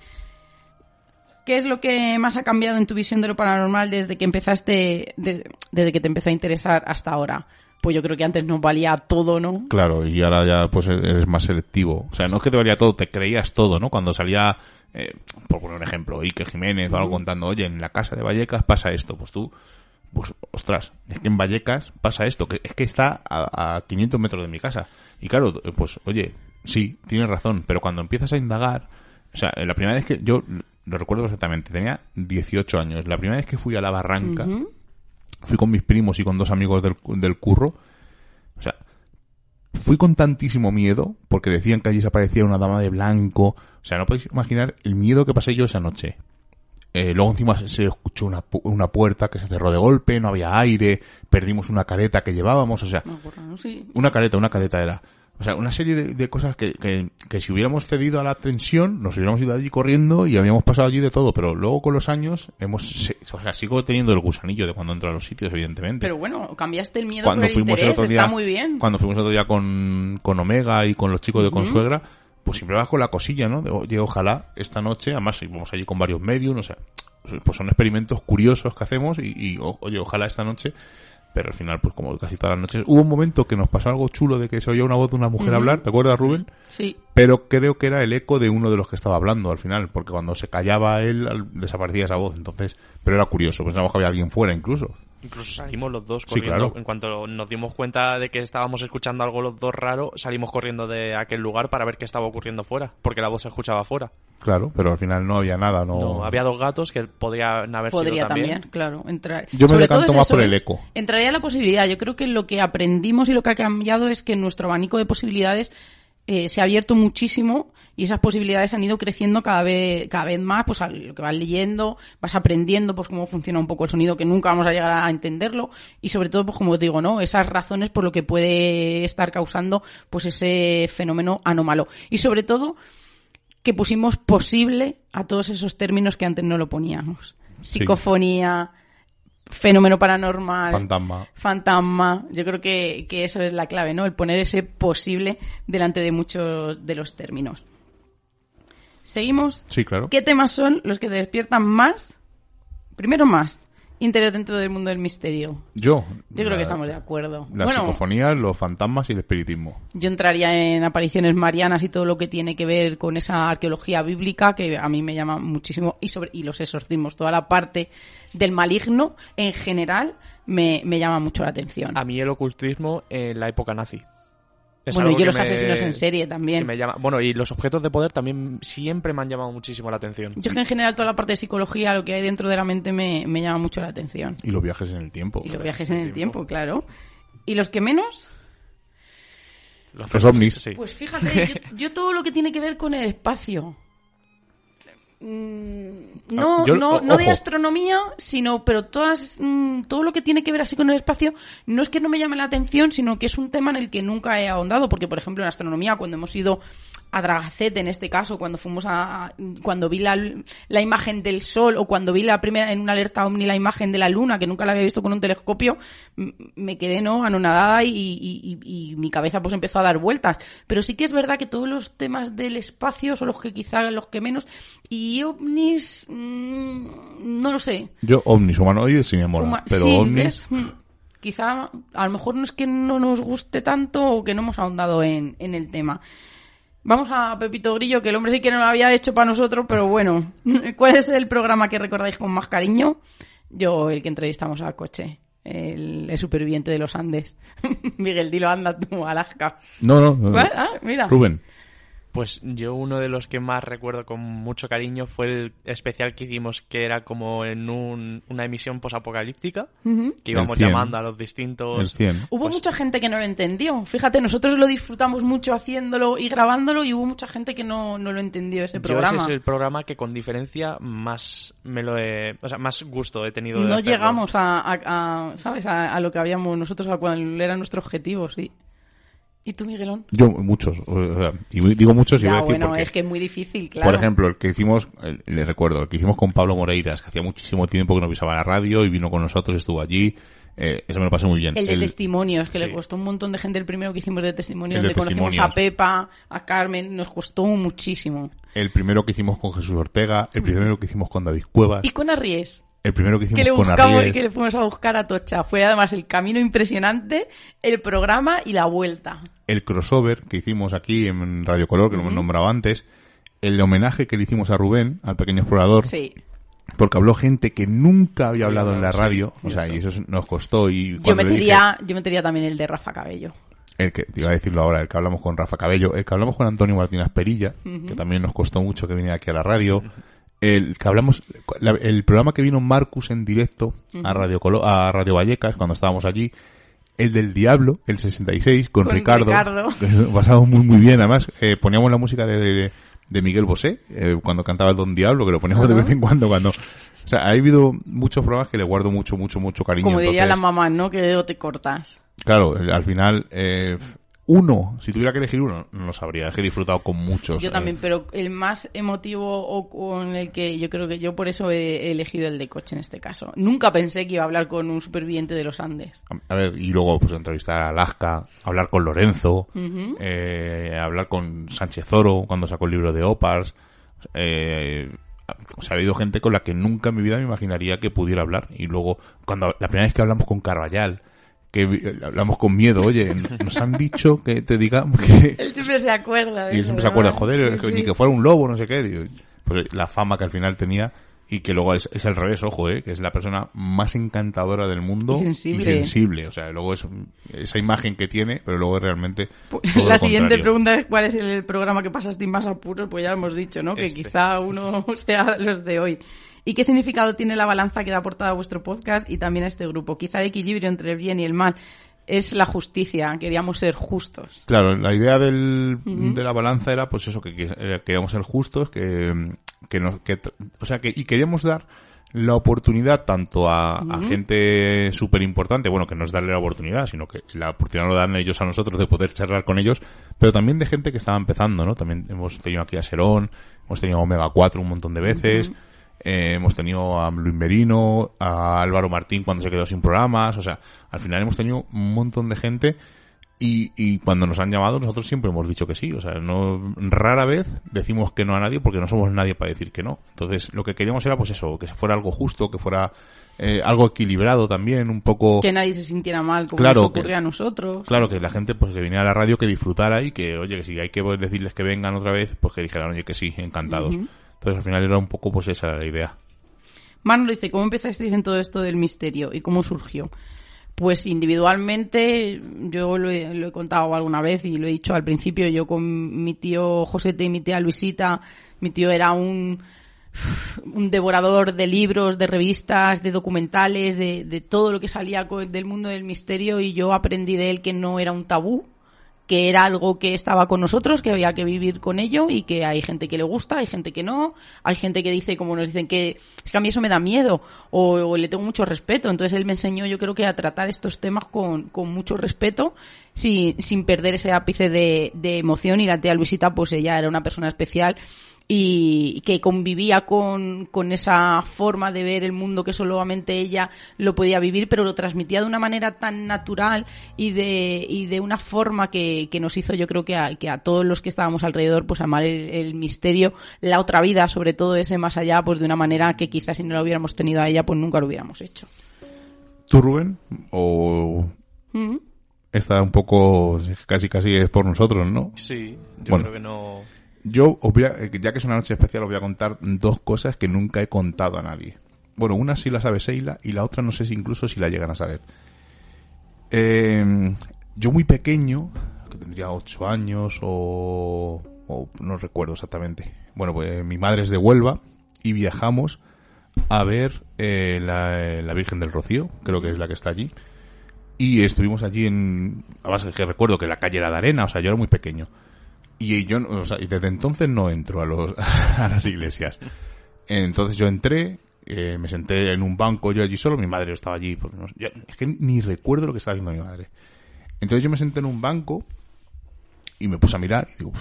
¿Qué es lo que más ha cambiado en tu visión de lo paranormal desde que empezaste, de- desde que te empezó a interesar hasta ahora? Pues yo creo que antes nos valía todo, ¿no? Claro, y ahora ya pues eres más selectivo. O sea, no es que te valía todo, te creías todo, ¿no? Cuando salía, eh, por poner un ejemplo, Iker Jiménez o algo contando, oye, en la casa de Vallecas pasa esto, pues tú, pues ostras, es que en Vallecas pasa esto, que es que está a, a 500 metros de mi casa. Y claro, pues oye, sí, tienes razón, pero cuando empiezas a indagar, o sea, la primera vez que yo lo recuerdo perfectamente, tenía 18 años, la primera vez que fui a la barranca. Fui con mis primos y con dos amigos del, del curro. O sea, fui con tantísimo miedo porque decían que allí se aparecía una dama de blanco. O sea, no podéis imaginar el miedo que pasé yo esa noche. Eh, luego encima se- escuchó una, pu- una puerta que se cerró de golpe, no había aire, perdimos una careta que llevábamos, o sea, No, por no, sí. una careta, una careta era. O sea, una serie de, de cosas que, que, que si hubiéramos cedido a la tensión, nos hubiéramos ido allí corriendo y habíamos pasado allí de todo, pero luego con los años hemos, se- o sea, sigo teniendo el gusanillo de cuando entro a los sitios, evidentemente. Pero bueno, cambiaste el miedo cuando por el fuimos interés, el otro día, está muy bien. cuando fuimos el otro día con, con Omega y con los chicos de Consuegra, pues siempre vas con la cosilla, ¿no? De, oye, ojalá esta noche, además íbamos allí con varios medios, o sea, pues son experimentos curiosos que hacemos y, y, oye, ojalá esta noche, pero al final, pues como casi todas las noches, hubo un momento que nos pasó algo chulo de que se oía una voz de una mujer hablar, ¿te acuerdas, Rubén? Sí. Pero creo que era el eco de uno de los que estaba hablando al final, porque cuando se callaba él, desaparecía esa voz, entonces, pero era curioso, pensábamos que había alguien fuera incluso. Incluso salimos los dos Sí, corriendo. claro. En cuanto nos dimos cuenta de que estábamos escuchando algo los dos raro, salimos corriendo de aquel lugar para ver qué estaba ocurriendo fuera, porque la voz se escuchaba fuera. Claro, pero al final no había nada, no. No, había dos gatos que podrían haber Podría sido también. también, claro. Entrar. Yo me decanto todo es más eso, por el eco. Entraría la posibilidad. Yo creo que lo que aprendimos y lo que ha cambiado es que nuestro abanico de posibilidades eh, se ha abierto muchísimo y esas posibilidades han ido creciendo cada vez, cada vez más, pues a lo que vas leyendo, vas aprendiendo pues cómo funciona un poco el sonido, que nunca vamos a llegar a entenderlo, y sobre todo, pues como digo, ¿no? Esas razones por lo que puede estar causando pues ese fenómeno anómalo. Y sobre todo, que pusimos posible a todos esos términos que antes no lo poníamos. Psicofonía, fenómeno paranormal, Fantasma. fantasma. Yo creo que, que eso es la clave, ¿no? El poner ese posible delante de muchos de los términos. Seguimos. Sí, claro. ¿Qué temas son los que te despiertan más? Primero más. Interés dentro del mundo del misterio. Yo. Yo creo la- que estamos de acuerdo. La bueno, psicofonía, los fantasmas y el espiritismo. yo entraría en apariciones marianas y todo lo que tiene que ver con esa arqueología bíblica que a mí me llama muchísimo y sobre y los exorcismos, toda la parte del maligno en general me, me llama mucho la atención. A mí el ocultismo en la época nazi. Es bueno, y yo los me- asesinos en serie que también. me llama- Bueno, y los objetos de poder también siempre me han llamado muchísimo la atención. Yo es que en general toda la parte de psicología, lo que hay dentro de la mente me, me llama mucho la atención. Y los viajes en el tiempo. Y los viajes en el tiempo, claro. ¿Y los que menos? Los ovnis. Sí. Pues fíjate, yo, yo todo lo que tiene que ver con el espacio. Mm, No, Ah, yo- no, o- no de astronomía, sino, pero todas, mm, todo lo que tiene que ver así con el espacio, no es que no me llame la atención, sino que es un tema en el que nunca he ahondado, porque por ejemplo en astronomía, cuando hemos ido a Dragacete en este caso, cuando fuimos a, cuando vi la, la imagen del sol, o cuando vi la primera, en una alerta ovni la imagen de la luna, que nunca la había visto con un telescopio, me quedé, ¿no? Anonadada y, y- y- y mi cabeza pues empezó a dar vueltas. Pero sí que es verdad que todos los temas del espacio son los que quizá los que menos, y ovnis, mm, no lo sé. Yo, ovnis, humanoides, sí me mola. Pero sí, ovnis. ¿ves? Mm, Quizá a lo mejor no es que no nos guste tanto o que no hemos ahondado en, en el tema. Vamos a Pepito Grillo, que el hombre sí que no lo había hecho para nosotros, pero bueno. ¿Cuál es el programa que recordáis con más cariño? Yo, el que entrevistamos a Coche, el, el superviviente de los Andes. Miguel, dilo, anda tú, Alaska. No, no. no. ¿Cuál? Ah, mira. Rubén. Pues yo uno de los que más recuerdo con mucho cariño fue el especial que hicimos que era como en un- una emisión posapocalíptica que íbamos 100. llamando a los distintos El 100. Hubo Pues- mucha gente que no lo entendió. Fíjate, nosotros lo disfrutamos mucho haciéndolo y grabándolo y hubo mucha gente que no, no lo entendió ese Yo programa. ese es el programa que con diferencia más me lo he, o sea, más gusto he tenido de no hacerlo. llegamos a, a- a, ¿sabes? A, a lo que habíamos nosotros, a cuál era nuestro objetivo, sí. ¿Y tú, Miguelón? Yo, muchos. o sea, y digo muchos y voy a decir bueno, porque, es que es muy difícil, claro. Por ejemplo, el que hicimos, el- le recuerdo, el que hicimos con Pablo Moreiras, que hacía muchísimo tiempo que no pisaba la radio y vino con nosotros, estuvo allí. Eh, eso me lo pasé muy bien. el de El- testimonios, que sí. le costó un montón de gente el primero que hicimos de testimonios, El de donde conocimos a testimonios. Pepa, a Carmen, nos costó muchísimo. el primero que hicimos con Jesús Ortega, el primero que hicimos con David Cuevas, Y con Arries, el primero que hicimos que le con buscamos y que le fuimos a buscar a Tocha. Fue además el camino impresionante, el programa y la vuelta. el crossover que hicimos aquí en Radio Color, que lo hemos nombrado antes, el homenaje que le hicimos a Rubén, al pequeño explorador, Sí. porque habló gente que nunca había hablado en la sí, radio, o sea, y eso nos costó y Yo le dije- metería, yo metería también el de Rafa Cabello. el que te iba a decirlo ahora, el que hablamos con Rafa Cabello, el que hablamos con Antonio Martínez Perilla, que también nos costó mucho que viniera aquí a la radio, el que hablamos, la- el programa que vino Marcus en directo a Radio Colo- a Radio Vallecas cuando estábamos allí, el del Diablo, el 66, con, Con Ricardo, Ricardo. que pasamos muy muy bien, además eh, poníamos la música de, de, de Miguel Bosé, eh, cuando cantaba Don Diablo, que lo poníamos de vez en cuando, cuando... O sea, ha habido muchos programas que le guardo mucho, mucho, mucho cariño. Como diría la mamá, ¿no? Que dedo te cortas. Claro, al final, eh, uno, si tuviera que elegir uno, no lo sabría. Es que he disfrutado con muchos. Yo eh, también, pero el más emotivo o con el que yo creo que yo por eso he elegido el de coche en este caso. Nunca pensé que iba a hablar con un superviviente de los Andes. A ver, y luego pues entrevistar a Alaska, hablar con Lorenzo, eh, hablar con Sánchez Oro cuando sacó el libro de Opars. Eh, o sea, ha habido gente con la que nunca en mi vida me imaginaría que pudiera hablar. Y luego, cuando la primera vez que hablamos con Carvallal, que vi- hablamos con miedo, oye, nos han dicho que te diga que... Él siempre se acuerda. de Y siempre se acuerda, joder, Sí, ni que fuera un lobo, no sé qué. digo, pues la fama que al final tenía y que luego es, es al revés, ojo, eh, que es la persona más encantadora del mundo Y sensible. sensible. O sea, luego es esa imagen que tiene, pero luego realmente. Pues, La siguiente contrario. pregunta es cuál es el programa que pasaste más apuros, pues ya lo hemos dicho, ¿no? Que Este. quizá uno sea los de hoy. ¿Y qué significado tiene la balanza que da portada a vuestro podcast y también a este grupo? Quizá el equilibrio entre el bien y el mal es la justicia, queríamos ser justos. Claro, la idea del, de la balanza era, pues eso, que, que eh, queríamos ser justos, que, que nos, que, o sea, que, y queríamos dar la oportunidad tanto a, a gente súper importante, bueno, que no es darle la oportunidad, sino que la oportunidad lo dan ellos a nosotros de poder charlar con ellos, pero también de gente que estaba empezando, ¿no? También hemos tenido aquí a Serón, hemos tenido a Omega 4 un montón de veces, eh, hemos tenido a Luis Merino, a Álvaro Martín cuando se quedó sin programas, o sea, al final hemos tenido un montón de gente y, y cuando nos han llamado nosotros siempre hemos dicho que sí, o sea, no rara vez decimos que no a nadie porque no somos nadie para decir que no. Entonces, lo que queríamos era pues eso, que fuera algo justo, que fuera eh, algo equilibrado también, un poco Que nadie se sintiera mal como Claro, nos que- ocurría a nosotros. Claro, que la gente pues que viniera a la radio que disfrutara y que, oye, que si hay que decirles que vengan otra vez, pues que dijeran, oye, que sí, encantados. Entonces al final era un poco pues esa la idea. Manu dice, ¿cómo empezasteis en todo esto del misterio y cómo surgió? Pues individualmente, yo lo he, lo he contado alguna vez y lo he dicho al principio, yo con mi tío Josete y mi tía Luisita, mi tío era un, un devorador de libros, de revistas, de documentales, de, de todo lo que salía del mundo del misterio y yo aprendí de él que no era un tabú, que era algo que estaba con nosotros, que había que vivir con ello y que hay gente que le gusta, hay gente que no, hay gente que dice, como nos dicen, que, es que a mí eso me da miedo o, o le tengo mucho respeto. Entonces él me enseñó, yo creo que a tratar estos temas con, con mucho respeto, sin, sin perder ese ápice de, de emoción. Y la tía Luisita, pues ella era una persona especial y que convivía con, con esa forma de ver el mundo que solamente ella lo podía vivir, pero lo transmitía de una manera tan natural y de, y de una forma que, que nos hizo, yo creo que a, que a todos los que estábamos alrededor, pues amar el, el misterio, la otra vida, sobre todo ese más allá, pues de una manera que quizás si no la hubiéramos tenido a ella, pues nunca lo hubiéramos hecho. ¿Tú, Rubén? ¿O Ujú. está un poco, casi casi es por nosotros, no? Sí, yo Bueno. creo que no... Yo, os voy a- eh, ya que es una noche especial, os voy a contar dos cosas que nunca he contado a nadie. Bueno, una sí la sabe Seila y la otra no sé si incluso si la llegan a saber. Eh, yo muy pequeño, que tendría ocho años o, o no recuerdo exactamente. Bueno, pues mi madre es de Huelva y viajamos a ver eh, la, la Virgen del Rocío, creo que es la que está allí. Y estuvimos allí en, además es que recuerdo que la calle era de arena, o sea, yo era muy pequeño. Y yo, o sea, y desde entonces no entro a, los, a las iglesias. Entonces yo entré, eh, me senté en un banco yo allí solo, mi madre estaba allí, pues, no es que ni recuerdo lo que estaba haciendo mi madre. Entonces yo me senté en un banco y me puse a mirar y digo,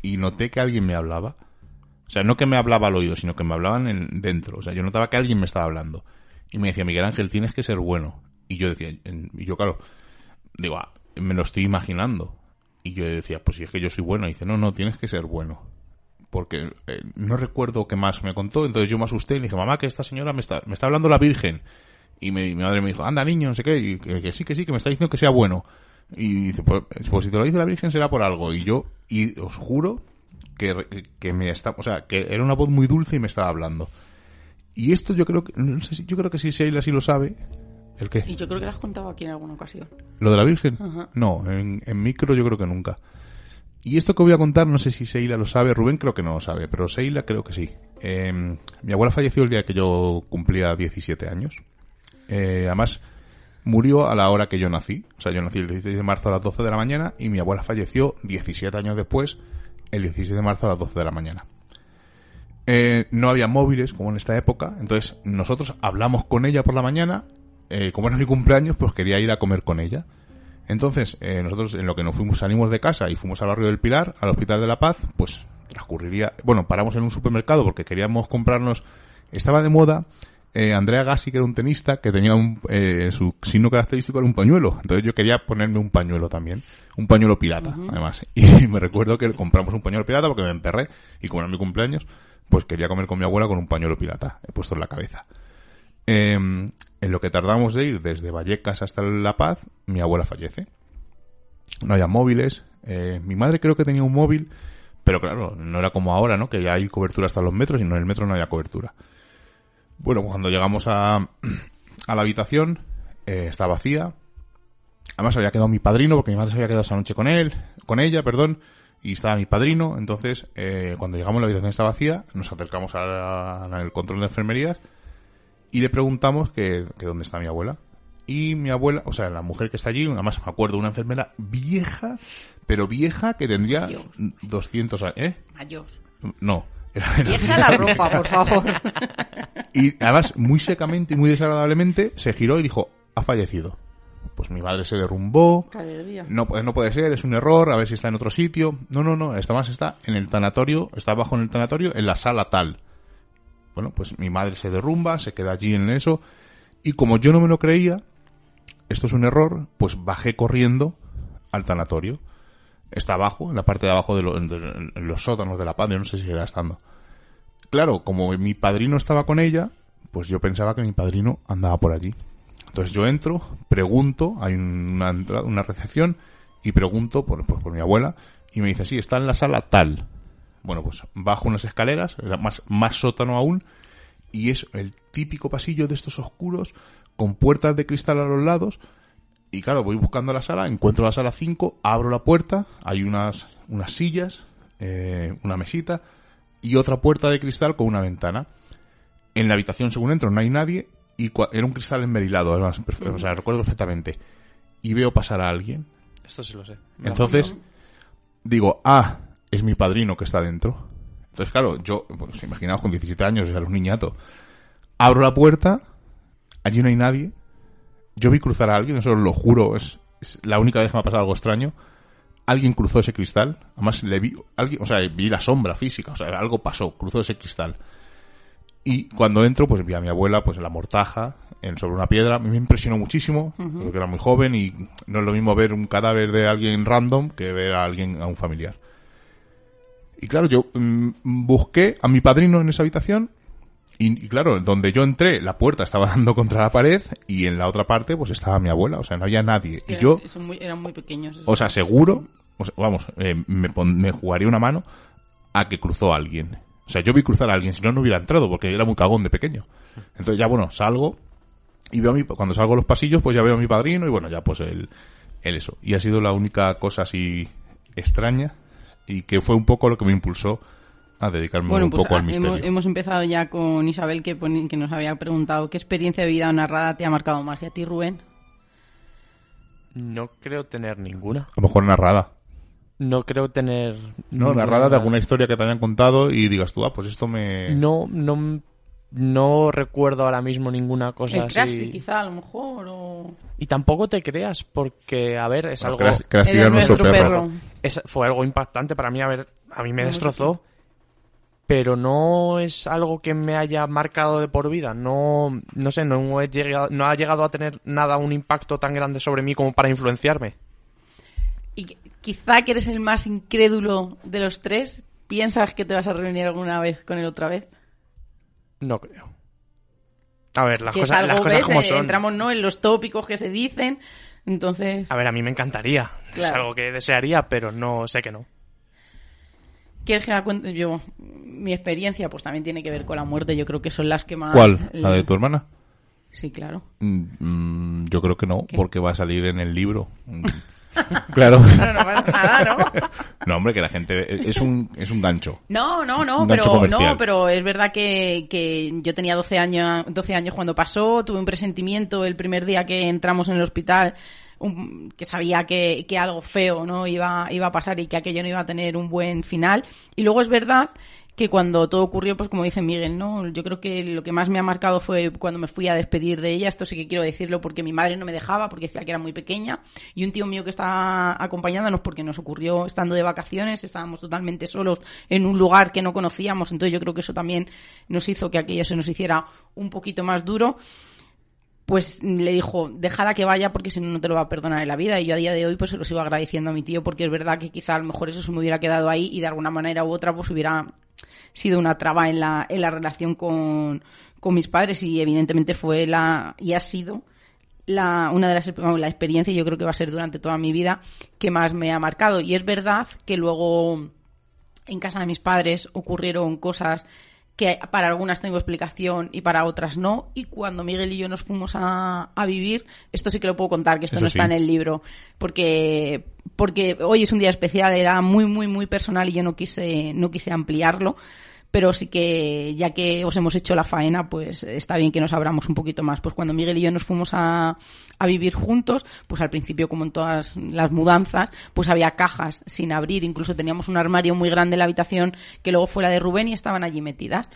y noté que alguien me hablaba. O sea, no que me hablaba al oído, sino que me hablaban en- dentro. O sea, yo notaba que alguien me estaba hablando. Y me decía, Miguel Ángel, tienes que ser bueno. Y yo decía, y yo claro, digo, "Ah, me lo estoy imaginando. Y yo decía, pues si es que yo soy bueno. Y dice, no, no, tienes que ser bueno. Porque eh, no recuerdo qué más me contó. Entonces yo me asusté y le dije, mamá, que esta señora me está, me está hablando la Virgen. Y me- mi madre me dijo, anda niño, no sé qué. Y que, sí, que sí, que me está diciendo que sea bueno. Y dice, pues, pues si te lo dice la Virgen será por algo. Y yo, y os juro que, que me está, o sea, que era una voz muy dulce y me estaba hablando. Y esto yo creo que, no sé si, yo creo que si Sheila sí lo sabe. ¿El qué? Y yo creo que lo has contado aquí en alguna ocasión. ¿Lo de la Virgen? Ajá. No, en, en micro yo creo que nunca. Y esto que voy a contar, no sé si Seila lo sabe, Rubén creo que no lo sabe, pero Seila creo que sí. Eh, mi abuela falleció el día que yo cumplía 17 años. Eh, además, murió a la hora que yo nací. O sea, yo nací el 16 de marzo a las 12 de la mañana y mi abuela falleció 17 años después el 16 de marzo a las 12 de la mañana. Eh, no había móviles como en esta época, entonces nosotros hablamos con ella por la mañana, eh, como era mi cumpleaños, pues quería ir a comer con ella. Entonces, eh, nosotros en lo que nos fuimos, salimos de casa y fuimos al barrio del Pilar, al Hospital de la Paz, pues transcurriría, bueno, paramos en un supermercado porque queríamos comprarnos, estaba de moda eh, Andrea Gassi, que era un tenista, que tenía un, eh, su signo característico era un pañuelo. Entonces yo quería ponerme un pañuelo también. Un pañuelo pirata, además. Y me recuerdo que compramos un pañuelo pirata porque me emperré. Y como era mi cumpleaños, pues quería comer con mi abuela con un pañuelo pirata. He puesto en la cabeza. Eh, en lo que tardamos de ir desde Vallecas hasta La Paz, mi abuela fallece. No había móviles. Eh, mi madre creo que tenía un móvil, pero claro, no era como ahora, ¿no? Que ya hay cobertura hasta los metros y no en el metro no había cobertura. Bueno, cuando llegamos a, a la habitación, eh, está vacía. Además había quedado mi padrino, porque mi madre se había quedado esa noche con él, con ella, perdón, y estaba mi padrino. Entonces, eh, cuando llegamos la habitación está vacía, nos acercamos al control de enfermerías y le preguntamos que, que dónde está mi abuela. Y mi abuela, o sea, la mujer que está allí, además me acuerdo, una enfermera vieja, pero vieja que tendría Dios. 200 años. ¿Eh? Mayor. No. Vieja la ropa, por favor. Y además, muy secamente y muy desagradablemente, se giró y dijo, ha fallecido. Pues mi madre se derrumbó. No, puede- no puede ser, es un error, a ver si está en otro sitio. No, no, no, esta más está en el tanatorio, está abajo en el tanatorio, en la sala tal. Bueno, pues mi madre se derrumba, se queda allí en eso. Y como yo no me lo creía, esto es un error, pues bajé corriendo al tanatorio. Está abajo, en la parte de abajo de, los sótanos de la yo no sé si era estando. Claro, como mi padrino estaba con ella, pues yo pensaba que mi padrino andaba por allí. Entonces yo entro, pregunto, hay una, entrada- una recepción, y pregunto por, por, por mi abuela, y me dice, sí, está en la sala tal. Bueno, pues bajo unas escaleras, era más, más sótano aún, y es el típico pasillo de estos oscuros, con puertas de cristal a los lados, y claro, voy buscando la sala, encuentro la sala 5, abro la puerta, hay unas, unas sillas, eh, una mesita, y otra puerta de cristal con una ventana. En la habitación, según entro, no hay nadie, y era un cristal enmerilado, además, o sea, recuerdo perfectamente. Y veo pasar a alguien. Esto sí lo sé. Entonces, digo, ah, es mi padrino que está dentro. Entonces, claro, yo, pues imaginaos con 17 años, era un niñato. Abro la puerta, allí no hay nadie. Yo vi cruzar a alguien, eso os lo juro, es, es la única vez que me ha pasado algo extraño. Alguien cruzó ese cristal, además le vi, alguien, o sea, vi la sombra física, o sea, algo pasó, cruzó ese cristal. Y cuando entro, pues vi a mi abuela, pues en la mortaja, en, sobre una piedra. A mí me impresionó muchísimo, porque era muy joven y no es lo mismo ver un cadáver de alguien random que ver a alguien, a un familiar. Y claro, yo mm, busqué a mi padrino en esa habitación y, y claro, donde yo entré, la puerta estaba dando contra la pared y en la otra parte pues estaba mi abuela, o sea, no había nadie. Y yo son muy- eran muy pequeños. esos. os aseguro, o sea, vamos, eh, me, pon- me jugaría una mano a que cruzó alguien. O sea, yo vi cruzar a alguien, si no, no hubiera entrado, porque era muy cagón de pequeño. Entonces ya, bueno, salgo y veo a mi, cuando salgo a los pasillos, pues ya veo a mi padrino y bueno, ya pues el, el eso. Y ha sido la única cosa así extraña y que fue un poco lo que me impulsó a dedicarme Bueno, un pues poco al ah, misterio. hemos, hemos empezado ya con Isabel que, pone- que nos había preguntado qué experiencia de vida narrada te ha marcado más. ¿Y a ti, Rubén? No creo tener ninguna. A lo mejor narrada. No creo tener... No, narrada de alguna historia que te hayan contado y digas tú, ah, pues esto me... No, no, no recuerdo ahora mismo ninguna cosa El así. Krusty, quizá, a lo mejor, o... Y tampoco te creas, porque, a ver, es Bueno, algo... Eres tira nuestro perro. perro. es- fue algo impactante para mí, a ver, a mí me destrozó. Pero no es algo que me haya marcado de por vida. No, no sé, no, he llegado, no ha llegado a tener nada un impacto tan grande sobre mí como para influenciarme. Y quizá que eres el más incrédulo de los tres. ¿Piensas que te vas a reunir alguna vez con él otra vez? No creo. A ver, las que cosas, es algo, las cosas ¿ves? como Eh, son. Entramos ¿no? en los tópicos que se dicen. Entonces, A ver, a mí me encantaría. Es algo que desearía, pero no sé que no. ¿quieres que la cuente yo? Mi experiencia pues también tiene que ver con la muerte. Yo creo que son las que más... ¿Cuál? ¿La de tu hermana? Sí, claro. Mm, mm, yo creo que no, ¿Qué? porque va a salir en el libro. Mm. claro. No, no pasa nada, ¿no? No, hombre, que la gente... Es un, es un gancho. No, no, no, Un gancho pero, comercial. no, pero es verdad que, que yo tenía 12 años, 12 años cuando pasó, tuve un presentimiento el primer día que entramos en el hospital, un- que sabía que, que algo feo no iba, iba a pasar y que aquello no iba a tener un buen final. Y luego es verdad que cuando todo ocurrió, pues como dice Miguel, ¿no? Yo creo que lo que más me ha marcado fue cuando me fui a despedir de ella. Esto sí que quiero decirlo porque mi madre no me dejaba, porque decía que era muy pequeña. Y un tío mío que estaba acompañándonos porque nos ocurrió estando de vacaciones, estábamos totalmente solos en un lugar que no conocíamos. Entonces yo creo que eso también nos hizo que aquello se nos hiciera un poquito más duro pues le dijo, déjala que vaya porque si no, no te lo va a perdonar en la vida. Y yo a día de hoy pues se lo sigo agradeciendo a mi tío porque es verdad que quizá a lo mejor eso se me hubiera quedado ahí y de alguna manera u otra pues hubiera sido una traba en la, en la relación con, con mis padres y evidentemente fue la, y ha sido la, una de las la yo creo que va a ser durante toda mi vida, que más me ha marcado. Y es verdad que luego en casa de mis padres ocurrieron cosas que para algunas tengo explicación y para otras no. Y cuando Miguel y yo nos fuimos a, a vivir, esto sí que lo puedo contar, que esto Eso no está en el libro, porque, porque hoy es un día especial, era muy, muy, muy personal y yo no quise, no quise ampliarlo. Pero sí que, ya que os hemos hecho la faena, pues está bien que nos abramos un poquito más. Pues cuando Miguel y yo nos fuimos a, a vivir juntos, pues al principio, como en todas las mudanzas, pues había cajas sin abrir. Incluso teníamos un armario muy grande en la habitación que luego fue la de Rubén y estaban allí metidas.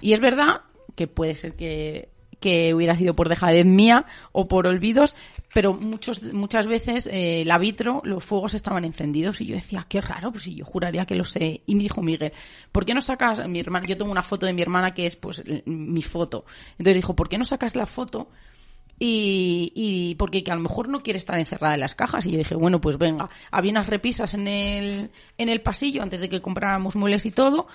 Y es verdad que puede ser que, que hubiera sido por dejadez mía o por olvidos, pero muchos, muchas veces eh, el vitro, los fuegos estaban encendidos y yo decía, qué raro, pues yo juraría que lo sé. Y me dijo Miguel, ¿por qué no sacas mi hermana? Yo tengo una foto de mi hermana que es pues mi foto. Entonces dijo, ¿por qué no sacas la foto? Y, y porque que a lo mejor no quiere estar encerrada en las cajas. Y yo dije, bueno, pues venga, había unas repisas en el, en el pasillo antes de que compráramos muebles y todo.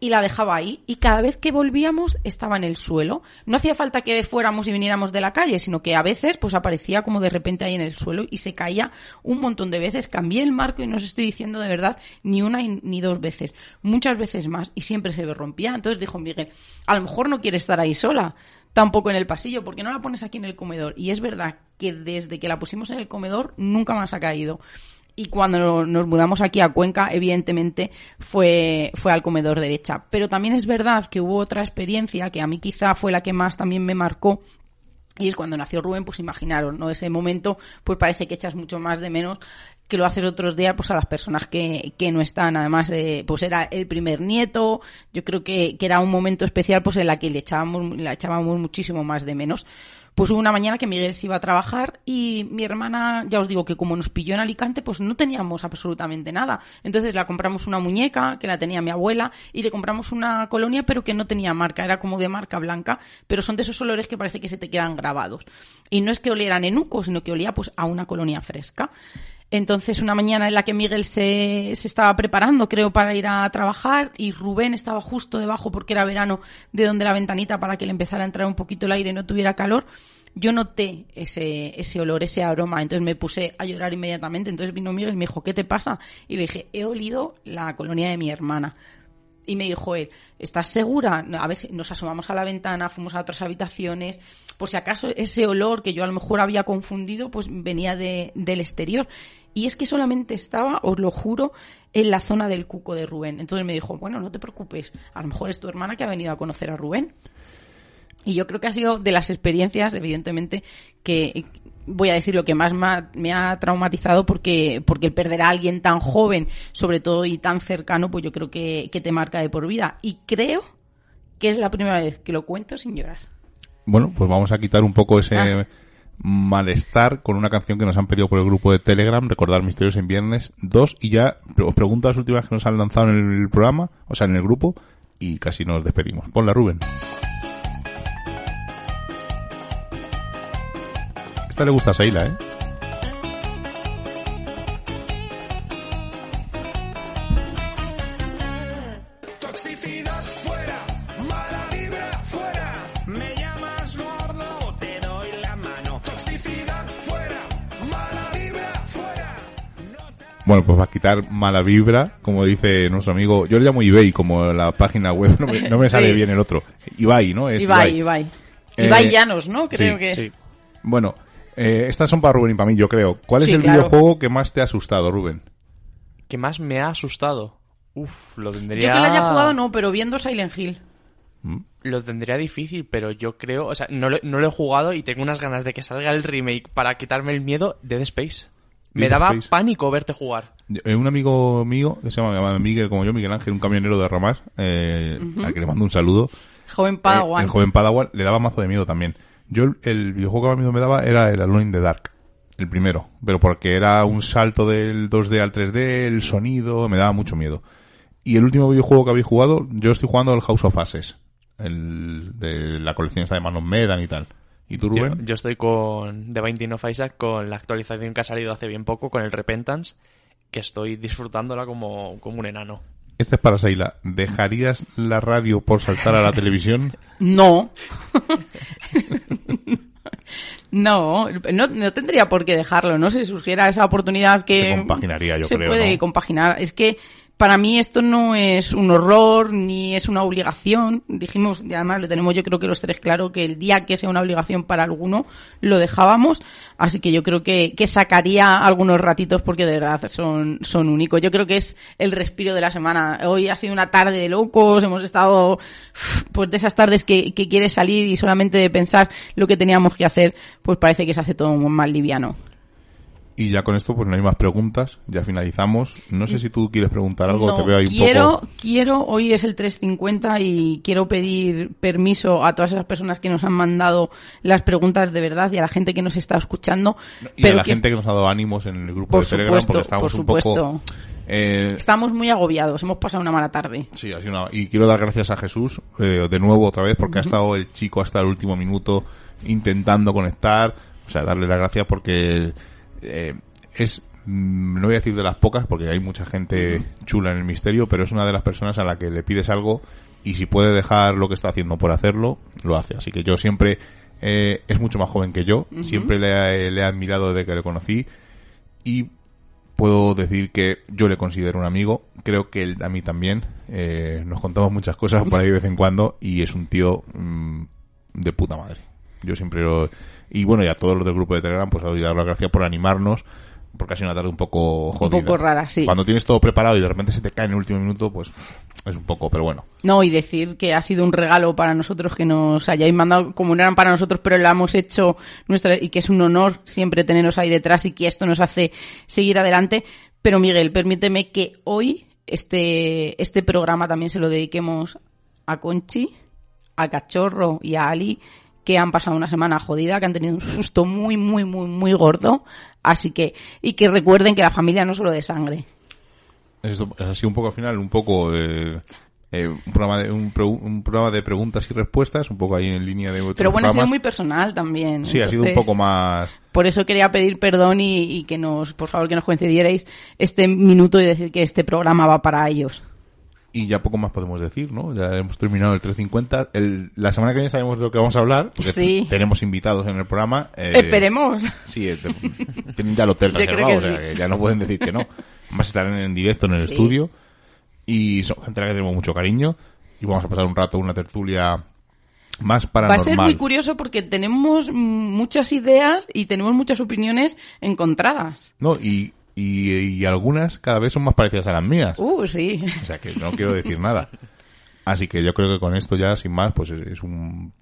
Y la dejaba ahí. Y cada vez que volvíamos estaba en el suelo. No hacía falta que fuéramos y viniéramos de la calle, sino que a veces pues aparecía como de repente ahí en el suelo y se caía un montón de veces. Cambié el marco y no os estoy diciendo de verdad ni una ni dos veces. Muchas veces más. Y siempre se rompía. Entonces dijo Miguel, a lo mejor no quiere estar ahí sola tampoco en el pasillo, porque no la pones aquí en el comedor. Y es verdad que desde que la pusimos en el comedor nunca más ha caído. Y cuando nos mudamos aquí a Cuenca, evidentemente fue, fue al comedor derecha. Pero también es verdad que hubo otra experiencia que a mí quizá fue la que más también me marcó, y es cuando nació Rubén, pues imaginaros, ¿no? Ese momento, pues parece que echas mucho más de menos que lo haces otros días, pues a las personas que, que no están. Además, eh, pues era el primer nieto. Yo creo que, que era un momento especial, pues en la que le echábamos, le echábamos muchísimo más de menos. Pues hubo una mañana que Miguel se iba a trabajar y mi hermana, ya os digo que como nos pilló en Alicante, pues no teníamos absolutamente nada. Entonces le compramos una muñeca que la tenía mi abuela y le compramos una colonia pero que no tenía marca, era como de marca blanca, pero son de esos olores que parece que se te quedan grabados. Y no es que olieran enuco, sino que olía pues a una colonia fresca. Entonces, una mañana en la que Miguel se, se estaba preparando, creo, para ir a trabajar, y Rubén estaba justo debajo, porque era verano, de donde la ventanita para que le empezara a entrar un poquito el aire y no tuviera calor, yo noté ese, ese olor, ese aroma, entonces me puse a llorar inmediatamente. Entonces vino Miguel y me dijo, ¿qué te pasa? Y le dije, he olido la colonia de mi hermana. Y me dijo él, ¿estás segura? A ver, nos asomamos a la ventana, fuimos a otras habitaciones, por si acaso ese olor que yo a lo mejor había confundido, pues venía de, del exterior. Y es que solamente estaba, os lo juro, en la zona del cuco de Rubén. Entonces me dijo, bueno, no te preocupes, a lo mejor es tu hermana que ha venido a conocer a Rubén. Y yo creo que ha sido de las experiencias, evidentemente, que voy a decir lo que más me ha, traumatizado porque, porque el perder a alguien tan joven, sobre todo y tan cercano, pues yo creo que, que te marca de por vida. Y creo que es la primera vez que lo cuento sin llorar. Bueno, pues vamos a quitar un poco ese Ah. malestar con una canción que nos han pedido por el grupo de Telegram, recordar Misterios en Viernes 2, y ya os pregunto las últimas que nos han lanzado en el programa, o sea, en el grupo, y casi nos despedimos. Ponla, Rubén. Esta le gusta a Seila, ¿eh? Toxicidad fuera, mala vibra fuera. Me llamas gordo, te doy la mano. Toxicidad fuera, mala vibra fuera. Bueno, pues va a quitar mala vibra, como dice nuestro amigo. Yo le llamo eBay, como la página web, no me, no me sale Sí. bien el otro. Ibai, ¿no? Es Ibai, Ibai. Eh, Ibai Llanos, ¿no? Creo sí, que es. Sí. Bueno, eh, estas son para Rubén y para mí, yo creo. ¿Cuál es el claro. videojuego que más te ha asustado, Rubén? ¿Qué más me ha asustado? Uf, lo tendría... Yo que la haya jugado no, pero viendo Silent Hill. ¿Mm? lo tendría difícil, pero yo creo, o sea, no lo, no lo he jugado y tengo unas ganas de que salga el remake para quitarme el miedo Dead Space. Me daba Space. pánico verte jugar. Eh, Un amigo mío, que se llama, Miguel, como yo, Miguel Ángel, un camionero de Ramás, eh, al que le mando un saludo. Joven Eh, Padawan. el joven Padawan le daba mazo de miedo también. Yo el, el videojuego que más miedo me daba era el Alone in the Dark, el primero, pero porque era un salto del 2D al 3D, el sonido, me daba mucho miedo. Y el último videojuego que habéis jugado, yo estoy jugando el House of Ashes, el de la colección esta de Manos Medan y tal. ¿Y tú, Yo, Rubén? yo estoy con The Binding of Isaac, con la actualización que ha salido hace bien poco, con el Repentance, que estoy disfrutándola como, como un enano. Este es para Seila. ¿Dejarías la radio por saltar a la televisión? No. no, no, no tendría por qué dejarlo, ¿no? Si surgiera esa oportunidad que... Se compaginaría, yo se creo, puede ¿no? compaginar. Es que para mí esto no es un horror ni es una obligación. Dijimos, y además lo tenemos yo creo que los tres claro, que el día que sea una obligación para alguno, lo dejábamos. Así que yo creo que, que sacaría algunos ratitos porque de verdad son, son únicos. Yo creo que es el respiro de la semana. Hoy ha sido una tarde de locos, hemos estado, pues de esas tardes que, que quieres salir y solamente de pensar lo que teníamos que hacer, pues parece que se hace todo más liviano. Y ya con esto, pues no hay más preguntas. Ya finalizamos. No sé si tú quieres preguntar algo. No, te veo ahí un quiero, poco. quiero, hoy es el 350 y quiero pedir permiso a todas esas personas que nos han mandado las preguntas de verdad y a la gente que nos está escuchando. Y pero a la que- gente que nos ha dado ánimos en el grupo Por de Telegram, supuesto, porque estamos por un poco. eh, Estamos muy agobiados, hemos pasado una mala tarde. Sí, sido una- Y quiero dar gracias a Jesús, eh, de nuevo otra vez, porque ha estado el chico hasta el último minuto intentando conectar. O sea, darle las gracias porque eh, es, mm, no voy a decir de las pocas, porque hay mucha gente chula en el misterio, pero es una de las personas a la que le pides algo y si puede dejar lo que está haciendo por hacerlo, lo hace. Así que yo siempre, eh, es mucho más joven que yo, siempre le, he- le he admirado desde que le conocí y puedo decir que yo le considero un amigo, creo que él a mí también, eh, nos contamos muchas cosas por ahí de vez en cuando y es un tío mm, de puta madre. Yo siempre lo... Y bueno, y a todos los del grupo de Telegram, pues os dar las gracias por animarnos, porque ha sido una tarde un poco jodida. poco rara, sí. Cuando tienes todo preparado y de repente se te cae en el último minuto, pues es un poco, pero bueno. No, y decir que ha sido un regalo para nosotros que nos hayáis mandado, como no eran para nosotros, pero lo hemos hecho nuestra, y que es un honor siempre teneros ahí detrás y que esto nos hace seguir adelante. Pero Miguel, permíteme que hoy este, este programa también se lo dediquemos a Conchi, a Cachorro y a Ali, que han pasado una semana jodida, que han tenido un susto muy, muy, muy, muy gordo. Así que, y que recuerden que la familia no es solo de sangre. Esto es así un poco al final, un poco eh, eh, un, programa de, un, un programa de preguntas y respuestas, un poco ahí en línea de otros Pero bueno, ha sido programas. muy personal también. Sí, ha sido un Entonces, poco más... Por eso quería pedir perdón y, y que nos, por favor, que nos concedierais este minuto y decir que este programa va para ellos. Y ya poco más podemos decir, ¿no? Ya hemos terminado el 350. El, la semana que viene sabemos de lo que vamos a hablar, porque Sí. tenemos invitados en el programa. eh, Esperemos. Sí, eh, tienen ya el hotel Yo reservado, o sea, sí. que ya no pueden decir que no. Además estarán en directo en el Sí. estudio y son gente a la que tenemos mucho cariño y vamos a pasar un rato, una tertulia más Va paranormal. a ser muy curioso porque tenemos muchas ideas y tenemos muchas opiniones encontradas. No, y, y, y algunas cada vez son más parecidas a las mías. Uh, sí. O sea que no quiero decir nada. Así que yo creo que con esto ya, sin más, pues es, un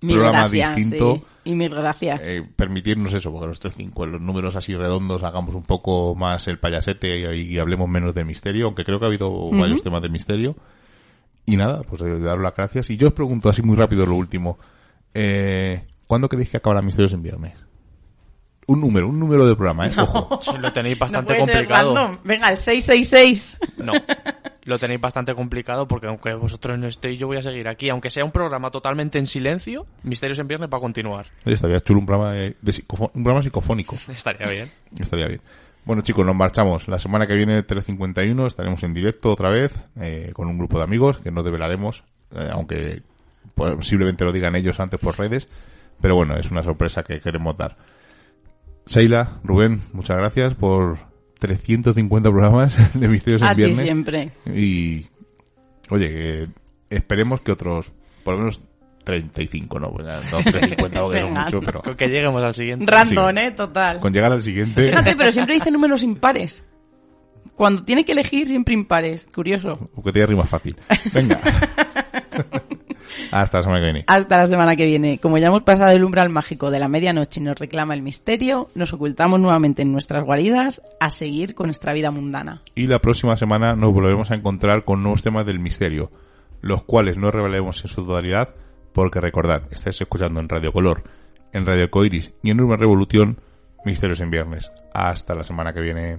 Mil programa gracias, distinto. sí. Y mil gracias. eh, permitirnos eso, porque los 3-5, los números así redondos, hagamos un poco más el payasete y, y hablemos menos de misterio, aunque creo que ha habido varios temas de misterio. Y nada, pues eh, daros las gracias. Y yo os pregunto así muy rápido lo último. Eh, ¿Cuándo creéis que acabará Misterios en Viernes? Un número, un número de programa, ¿eh? Ojo. Sí, lo tenéis no bastante ser complicado. random. Venga, el 666. No, lo tenéis bastante complicado porque aunque vosotros no estéis, yo voy a seguir aquí. Aunque sea un programa totalmente en silencio, Misterios en Viernes va a continuar. Oye, estaría chulo un programa, de, de psicofo- un programa psicofónico. Estaría bien. Estaría bien. Bueno, chicos, nos marchamos. La semana que viene, 3.51, estaremos en directo otra vez eh, con un grupo de amigos que no develaremos, eh, aunque posiblemente lo digan ellos antes por redes. Pero bueno, es una sorpresa que queremos dar. Seila, Rubén, muchas gracias por 350 programas de Misterios A en ti Viernes. siempre. Y, oye, que esperemos que otros, por lo menos 35, ¿no? Bueno, no 350 porque no Venga. mucho, pero Con que lleguemos al siguiente. Random, Sí. ¿eh? Total. con llegar al siguiente... Fíjate, pero siempre dice números impares. Cuando tiene que elegir, siempre impares. Curioso. Porque te rima fácil. Venga. Hasta la semana que viene. Hasta la semana que viene. Como ya hemos pasado el umbral mágico de la medianoche y nos reclama el misterio, nos ocultamos nuevamente en nuestras guaridas a seguir con nuestra vida mundana. Y la próxima semana nos volveremos a encontrar con nuevos temas del misterio, los cuales no revelaremos en su totalidad, porque recordad, estáis escuchando en Radio Color, en Radio Coiris y en Urban Revolución, Misterios en Viernes. Hasta la semana que viene.